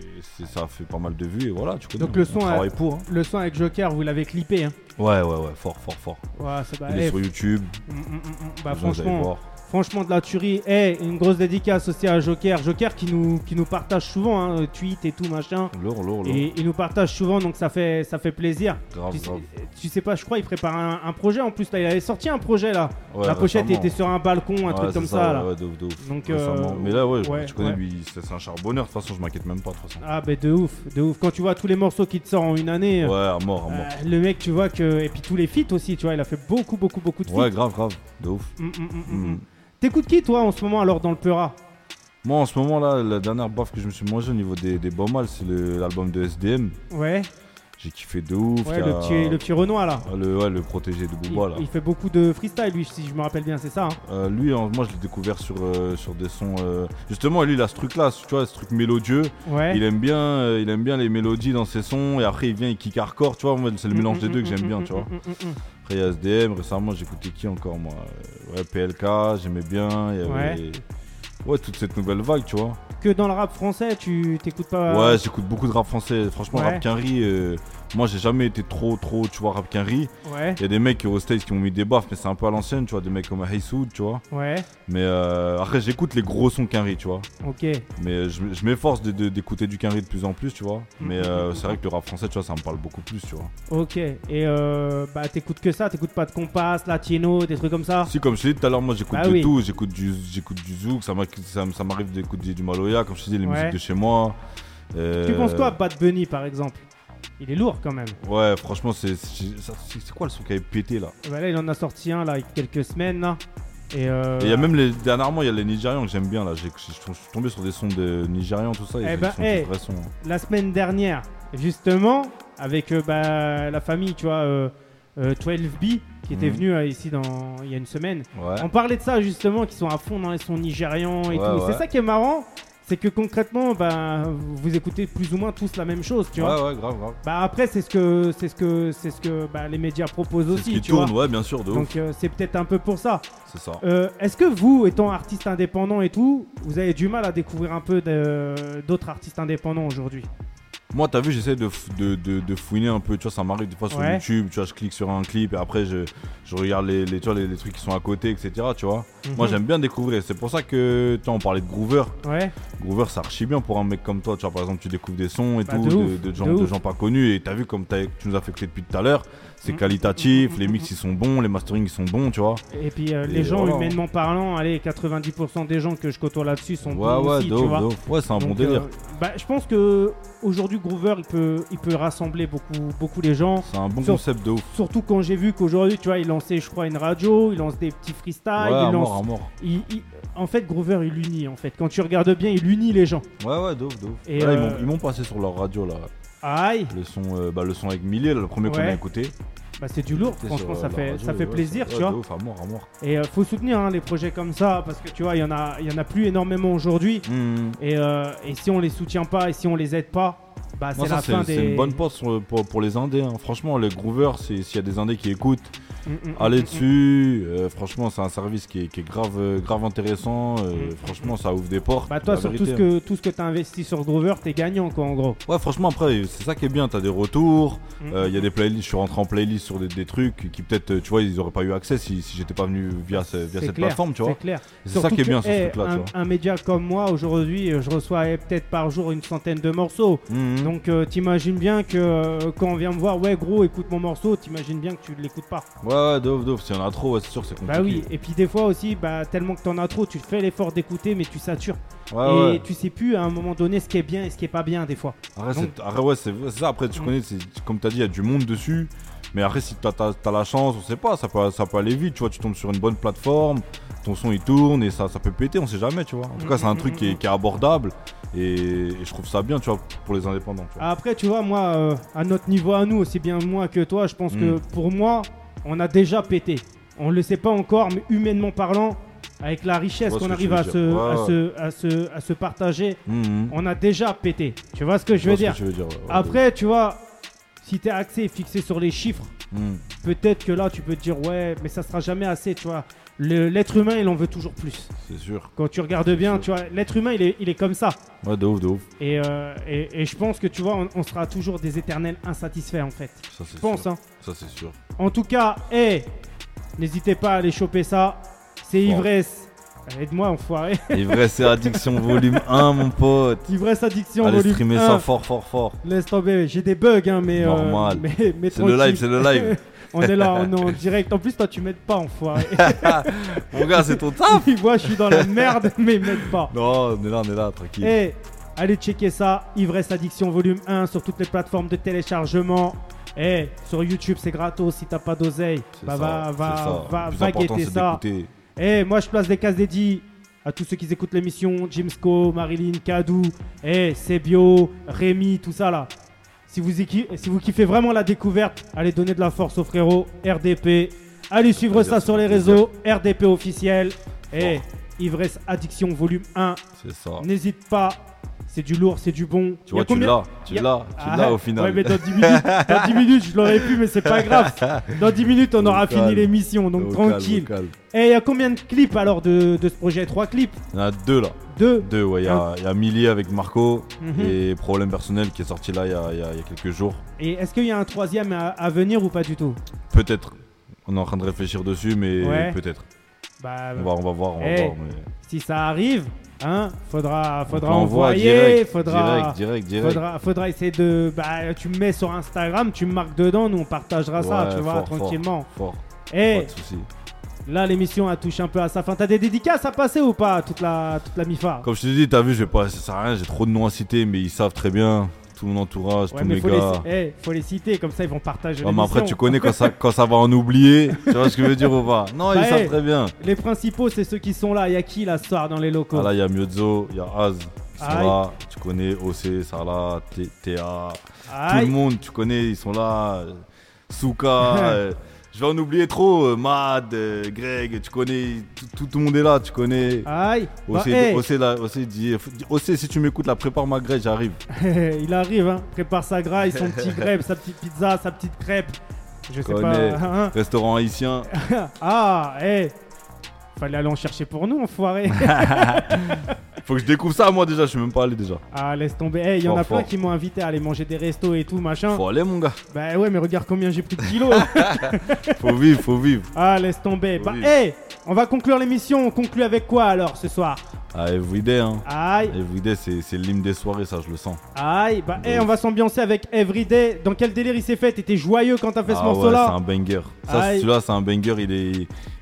ça a fait pas mal de vues. Et voilà, tu connais. Donc le on son, a- pour. hein. le son avec Joker, vous l'avez clippé. Hein. Ouais, ouais, ouais, fort, fort, fort. Ouais, c'est bah, Il est sur YouTube. mm, mm, mm, mm. Bah, franchement. Franchement de la tuerie. Eh, une grosse dédicace aussi à Joker. Joker qui nous, qui nous partage souvent, hein, tweet et tout machin. Lourd, lourd, lourd. Et il nous partage souvent, donc ça fait, ça fait plaisir. Grave, tu, sais, grave. tu sais pas, je crois, il prépare un, un projet en plus. Là, il avait sorti un projet là. Ouais, la pochette était sur un balcon, un Ouais, truc comme ça, là. Ouais, de ouf, de ouf. Donc, euh, Mais là, ouais, ouais, tu connais, lui, c'est un charbonneur. De toute façon, je m'inquiète même pas, de toute façon. Ah, bah de ouf, de ouf. Quand tu vois tous les morceaux qui te sortent en une année. Ouais, à mort, à mort. euh, le mec, tu vois que. Et puis tous les feats aussi, tu vois, il a fait beaucoup, beaucoup, beaucoup de feats. Ouais, grave, grave. De ouf. Mm, mm, mm, mm, Mm. mm. T'écoutes qui, toi, en ce moment, alors, dans le Peura Moi, en ce moment, là, la dernière baffe que je me suis mangé au niveau des, des c'est l'album de SDM. Ouais, J'ai kiffé de ouf. ouais il le, petit, le petit Renoir, là. Ah, le, ouais, le protégé de Il, Booba, là. il fait beaucoup de freestyle, lui, si je me rappelle bien, c'est ça. hein Euh, lui, en- moi, je l'ai découvert sur, euh, sur des sons. euh, Justement, lui, il a ce truc-là, tu vois, ce truc mélodieux. Ouais. Il aime bien, il aime bien les mélodies dans ses sons. Et après, il vient, il kick hardcore, tu vois. C'est le Mm, mélange mm, des deux mm, que j'aime bien, tu vois. Après, il y a SDM. Récemment, j'écoutais qui encore, moi? Ouais, PLK, j'aimais bien. Il y avait. Ouais. toute cette nouvelle vague, tu vois. Que dans le rap français, tu t'écoutes pas. Ouais, j'écoute beaucoup de rap français. Franchement, Ouais. rap Quinry, euh, moi, j'ai jamais été trop, trop, tu vois, rap Quinry. Ouais, Il y a des mecs au States qui m'ont mis des baffes, mais c'est un peu à l'ancienne, tu vois, des mecs comme Hey Soud, tu vois. ouais, Mais euh, après, j'écoute les gros sons Quinry, tu vois. ok. Mais je, je m'efforce d'écouter du Quinry de plus en plus, tu vois. Mais Mhm. euh, c'est vrai que le rap français, tu vois, ça me parle beaucoup plus, tu vois. Ok, et euh, bah t'écoutes que ça, t'écoutes pas de compas, latino, des trucs comme ça? Si, comme je t'ai dit tout à l'heure, moi j'écoute Bah de oui. tout. J'écoute du, j'écoute du zouk, ça m'arrive d'écouter du Maloya, comme je te dis, les Ouais. musiques de chez moi. Euh, Tu penses quoi à Bad Bunny par exemple? Il est lourd quand même. Ouais, franchement, c'est c'est quoi le son qui avait pété là Bah là, il en a sorti un là, il y a quelques semaines là. Et euh, Et il y a même les, dernièrement, il y a les Nigérians que j'aime bien là. Je suis tombé sur des sons de Nigérians, tout ça. et Eh sont eh. des vrais sons. hein. la semaine dernière, justement, avec euh, bah, la famille, tu vois, euh, euh, 12B, qui était Mhm. venu euh, ici dans, il y a une semaine. Ouais. On parlait de ça justement, qui sont à fond dans les sons nigérians et Ouais, tout. ouais. C'est ça qui est marrant, c'est que concrètement, bah, vous écoutez plus ou moins tous la même chose, tu vois. Ouais, ouais, grave, grave. Bah après, c'est ce que, c'est ce que, c'est ce que bah, les médias proposent ce aussi, qui tu tourne, vois. ouais, bien sûr, de. Donc euh, c'est peut-être un peu pour ça. C'est ça. Euh, Est-ce que vous, étant artiste indépendant et tout, vous avez du mal à découvrir un peu d'autres artistes indépendants aujourd'hui? Moi, t'as vu, j'essaie de, de, de, de fouiner un peu, tu vois, ça m'arrive des fois sur Ouais. YouTube, tu vois, je clique sur un clip et après je, je regarde les, les, tu vois, les, les trucs qui sont à côté, etc., tu vois. Moi, Mhm. j'aime bien découvrir, c'est pour ça que, tu vois, on parlait de Groover. Ouais. Groover, ça archi bien pour un mec comme toi, tu vois, par exemple, tu découvres des sons et Bah, tout, de gens, de gens pas connus et t'as vu comme tu nous as fait écouter depuis tout à l'heure, c'est qualitatif, les mix ils sont bons, les masterings ils sont bons, tu vois. Et puis euh, Et les gens, voilà. humainement parlant, allez, 90% des gens que je côtoie là-dessus sont Ouais, bons ouais, aussi, tu vois. Ouais, c'est un bon délire. euh, bah, je pense que aujourd'hui Groover, il peut, il peut rassembler beaucoup, beaucoup les gens. C'est un bon concept de ouf. Surtout quand j'ai vu qu'aujourd'hui, tu vois, il lançait, je crois, une radio, il lance des petits freestyles, Ouais, il à lance. mort, à mort. il- il- En fait, Groover, il unit. En fait, quand tu regardes bien, il unit les gens. Ouais, ouais, ouf. Et, Là, euh, ils m'ont passé sur leur radio là. Aïe, Le son, euh, bah, le son avec Millier, là, le premier qu'on Ouais. a écouté. bah c'est du lourd. C'était Franchement, sur, ça euh, fait, radio, ça fait ouais, plaisir, ouais, tu vois. ouf, à mort, à mort. Et euh, faut soutenir hein, les projets comme ça parce que tu vois, il y en a, il y en a plus énormément aujourd'hui. Mmh. Et, euh, et si on les soutient pas et si on les aide pas, bah, c'est la c'est fin c'est des. une bonne porte sur- pour, pour les indés. hein. Franchement, les groovers, c'est- s'il y a des indés qui écoutent, Mm, mm, allez mm, dessus. Euh, franchement, c'est un service qui est, qui est grave, euh, grave intéressant. Euh, franchement, ça ouvre des portes. Bah, toi, sur tout ce vérité. hein. que, tout ce que tu as investi sur Groover, t'es gagnant, quoi, en gros. Ouais, franchement, après, c'est ça qui est bien. T'as des retours. Euh, Il y a des playlists. Je suis rentré en playlist sur des, des trucs qui, peut-être, tu vois, ils auraient pas eu accès si, si j'étais pas venu via, ce- via cette clair, plateforme, tu vois. C'est clair. C'est ça qui est que, bien sur ce eh, truc-là, tu un, vois. un média comme moi, aujourd'hui, je reçois eh, peut-être par jour une centaine de morceaux. Mhm. Donc, t'imagines bien que quand on vient me voir, ouais, gros, écoute mon morceau, t'imagines bien que tu l'écoutes pas. Ouais, ouais, de ouf, de ouf. S'il y en a trop, ouais, c'est sûr, c'est compliqué. Bah oui, et puis des fois aussi, bah, tellement que t'en as trop, tu fais l'effort d'écouter, mais tu satures. Ouais, et tu sais plus à un moment donné ce qui est bien et ce qui est pas bien, des fois. Après, Donc- après, ouais, c'est c'est ça. Après, tu Mm. connais, comme tu as dit, il y a du monde dessus. Mais après, si tu as, la chance, on sait pas, ça peut, ça peut aller vite. Tu vois, tu tombes sur une bonne plateforme, ton son il tourne et ça, ça peut péter, on sait jamais, tu vois. En tout Mm, cas, c'est un mm, truc mm, qui est, qui est abordable et, et je trouve ça bien, tu vois, pour les indépendants. tu vois. Après, tu vois, moi, euh, à notre niveau à nous, aussi bien moi que toi, je pense que Mm. pour moi, on a déjà pété. On le sait pas encore, mais humainement parlant, avec la richesse qu'on arrive tu à se, Ouais, à, ouais. se, à, se, à se partager, Mhm. on a déjà pété. Tu vois ce que je veux dire que tu veux dire, ouais, ouais, Après, tu vois, si t'es axé et fixé sur les chiffres, Mhm. peut-être que là, tu peux te dire, ouais, mais ça sera jamais assez, tu vois. L'être humain, il en veut toujours plus. C'est sûr. Quand tu regardes bien, tu vois, l'être humain, il est, il est comme ça. Ouais, de ouf, de ouf. Et, euh, et, et je pense que tu vois, on, on sera toujours des éternels insatisfaits en fait. Ça, c'est Je pense, sûr. hein. Ça, c'est sûr. En tout cas, hé, n'hésitez pas à aller choper ça. C'est Bon. ivresse. Aide-moi, enfoiré. Ivresse c'est Addiction volume 1, mon pote. Ivresse addiction Allez volume streamer 1. ça fort, fort, fort. Laisse tomber, j'ai des bugs, hein, mais. euh, Normal. mais, mais C'est le live, c'est le live. on est là, on est en direct. En plus, toi, tu m'aides pas, enfoiré. Mon gars, c'est ton taf. Ils voient, je suis dans la merde, mais ils m'aident pas. Non, on est là, on est là, tranquille. Eh, allez checker ça, Ivresse Addiction volume 1 sur toutes les plateformes de téléchargement. Eh, sur YouTube c'est gratos si t'as pas d'oseille. Bah va, va, va, va guetter ça. d'écouter. Eh, moi je place des cases dédiées à tous ceux qui écoutent l'émission, Jimsco, Marilyn, Kadou, eh, Sebio, Rémi, tout ça là. Si vous, si vous kiffez vraiment la découverte, allez donner de la force aux frérots, RDP. Allez suivre ça sur les réseaux, RDP officiel. Eh, Ivresse Addiction volume 1. C'est ça. N'hésite pas, c'est du lourd, c'est du bon. Tu vois, tu combien- l'as, tu y a- l'as, tu Ah, l'as au final. Ouais, mais dans 10 minutes, dans 10 minutes je l'aurais pu, mais c'est pas grave. Dans 10 minutes, on aura Au fini l'émission, donc tranquille. Et il y a combien de clips alors de, de ce projet? 3 clips? Il y en a deux là. Deux? Deux, ouais. Il y a, y a Millie avec Marco Mhm. et Problème Personnel qui est sorti là il y a, il y a- il y a quelques jours. Et est-ce qu'il y a un troisième à, à venir ou pas du tout? Peut-être. On est en train de réfléchir dessus, mais Ouais. peut-être. Bah, On va, on va voir, on va voir. mais- Si ça arrive, hein, faudra, faudra envoyer, direct, faudra, direct, direct, direct. faudra, faudra essayer de, bah, tu me mets sur Instagram, tu me marques dedans, nous on partagera ça, tu vois, fort, tranquillement. fort. Eh, Pas de soucis. là l'émission a touché un peu à sa fin. T'as des dédicaces à passer ou pas toute la, toute la MIFA? Comme je te dis, t'as vu, je vais pas, ça sert à rien, j'ai trop de noms à citer, mais ils savent très bien. Tout mon entourage, Ouais, tous mes faut gars. les, eh, faut les citer, comme ça ils vont partager Ouais, mais après, tu connais quand ça, quand ça va en oublier. tu vois ce que je veux dire ou pas? Non, ils savent très bien. Les principaux, c'est ceux qui sont là. Il y a qui là ce soir dans les locaux? Ah là, il y a Miozzo, il y a Az qui sont là. Tu connais OC, Salah, T- TA. Tout le monde, tu connais, ils sont là. euh, Souka. Euh, je vais en oublier trop. euh, Mad, euh, Greg, tu connais. Tout, le monde est là, tu connais. Aïe. Bah, OC, eh. OC, là, OC, dit, OC, si tu m'écoutes, là, prépare ma Greg, j'arrive. il arrive, hein. prépare sa graille, son petit crêpe, sa petite pizza, sa petite crêpe. Je sais connais. pas. hein. Restaurant haïtien. ah, eh. Fallait aller en chercher pour nous, enfoiré. Faut que je découvre ça, moi déjà, je suis même pas allé déjà. ah, laisse tomber. Eh, il y en a plein qui m'ont invité à aller manger des restos et tout, machin. Faut aller, mon gars. Bah ouais, mais regarde combien j'ai pris de kilos. Faut vivre, faut vivre. ah, laisse tomber. Faut Bah, vivre. eh, on va conclure l'émission. On conclut avec quoi alors ce soir? Ah, Everyday, hein. Aïe. Everyday, c'est c'est l'hymne des soirées, ça, je le sens. Aïe, bah, eh, on va s'ambiancer avec Everyday. Dans quel délire il s'est fait? T'étais joyeux quand t'as fait ce Ah ouais, morceau-là? c'est un banger. Ça, celui-là, c'est un banger, il est,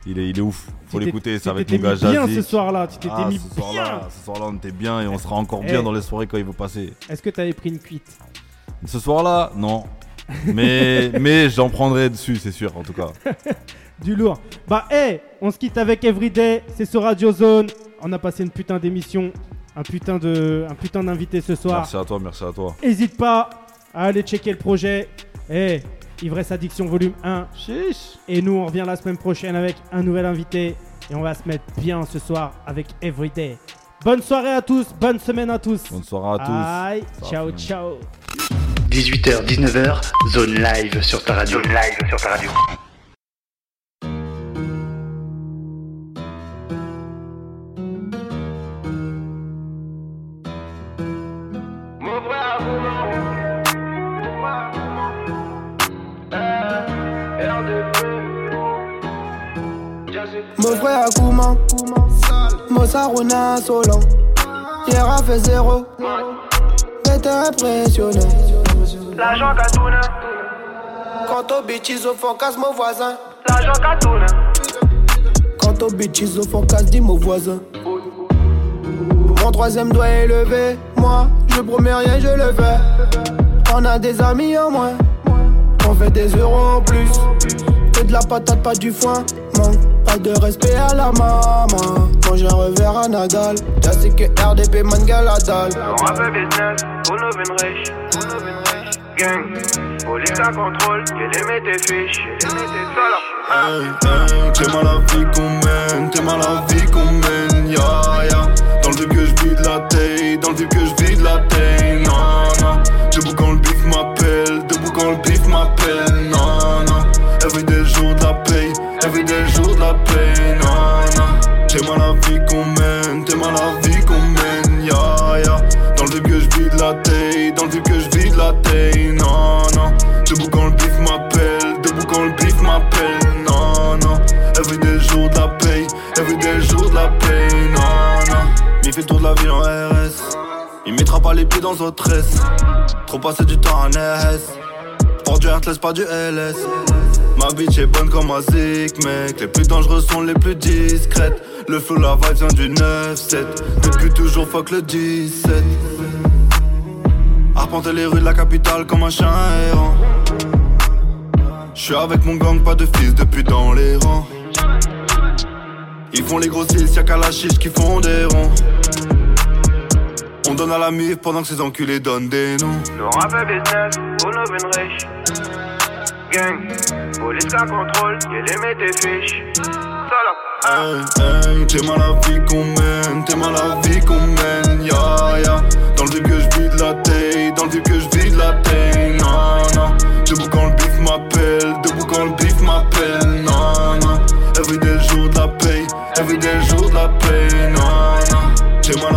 il est, il est ouf. Faut l'écouter, mon gars t'étais mis bien ce soir-là, tu t'étais Ah, mis ce soir-là, bien. ce soir-là, on était bien et on sera encore Eh. bien dans les soirées quand il va passer. Est-ce que t'avais pris une cuite? Ce soir-là, non. Mais, mais j'en prendrai dessus, c'est sûr, en tout cas. Du lourd. Bah, hey, on se quitte avec Everyday. C'est sur Radio Zone. On a passé une putain d'émission. Un putain de, un putain d'invité ce soir. Merci à toi, merci à toi. Hésite pas à aller checker le projet. Eh, Ivresse Addiction volume 1. Et nous, on revient la semaine prochaine avec un nouvel invité. Et on va se mettre bien ce soir avec Everyday. Bonne soirée à tous, bonne semaine à tous. Bonne soirée à tous. Aïe, ciao, ciao. 18h, 19h, zone live sur ta radio. Zone live sur ta radio. Mon frère Akuma, Mossaruna insolent. Hier a fait zéro. T'étais impressionné. L'agent Katouna, Quant aux bitches au fond, casse mon voisin. l'agent Katouna. Quant aux bitches au fond, casse dis mon voisin. Mon troisième doigt est levé. Moi, je promets rien, je le fais. On a des amis en moins. On fait des euros en plus. Que de la patate, pas du foin. Manque pas de respect à la maman. Mange un revers à Nadal. T'as c'est que RDP, man, gal à dalle. On rappelle business, on ouvre une riche. Gang, police à contrôle, qu'elle aimait tes fiches. Qu'elle aimait tes salopes. Hey, hey, t'es mal la vie qu'on mène, t'es mal la vie qu'on mène, ya ya. Dans le vide que je vide la taille, dans le vide que je vide la taille, non non. Debout quand le bif m'appelle, debout quand le bif m'appelle, non non. Everyday jour de la paye, everyday jour non non. T'es mal la vie qu'on mène, t'es mal la vie qu'on mène, ya ya. Dans le vide que je vide la taille, dans le vide que je vide la taille, non non. Debout quand le bif m'appelle, debout quand le bif m'appelle, non non. Everyday jour de la paye, everyday jour de la paye, non non. Il fait le tour de la ville en RS, il mettra pas les pieds dans notre tresse. Trop passé du temps en RS, Du Heartless, pas du LS. Ma bitch est bonne comme un mec. Les plus dangereux sont les plus discrètes. Le flow, la vibe vient du 9-7. Depuis toujours, fuck le 17. Arpenter les rues de la capitale comme un chien errant. J'suis avec mon gang, pas de fils depuis dans les rangs. Ils font les gros cils, y'a qu'à la chiche qui font des ronds. On donne à la mif pendant que ces enculés donnent des noms. Gang, police la contrôle, tes fiches. Mal vie qu'on mène, t'es mal vie qu'on mène, ya ya. Dans le que je vis de la taille, dans le que je vis de la non, non. Debout quand le bif m'appelle, debout quand le bif m'appelle, non, non. Everyday jour de la everyday jour de la non, non.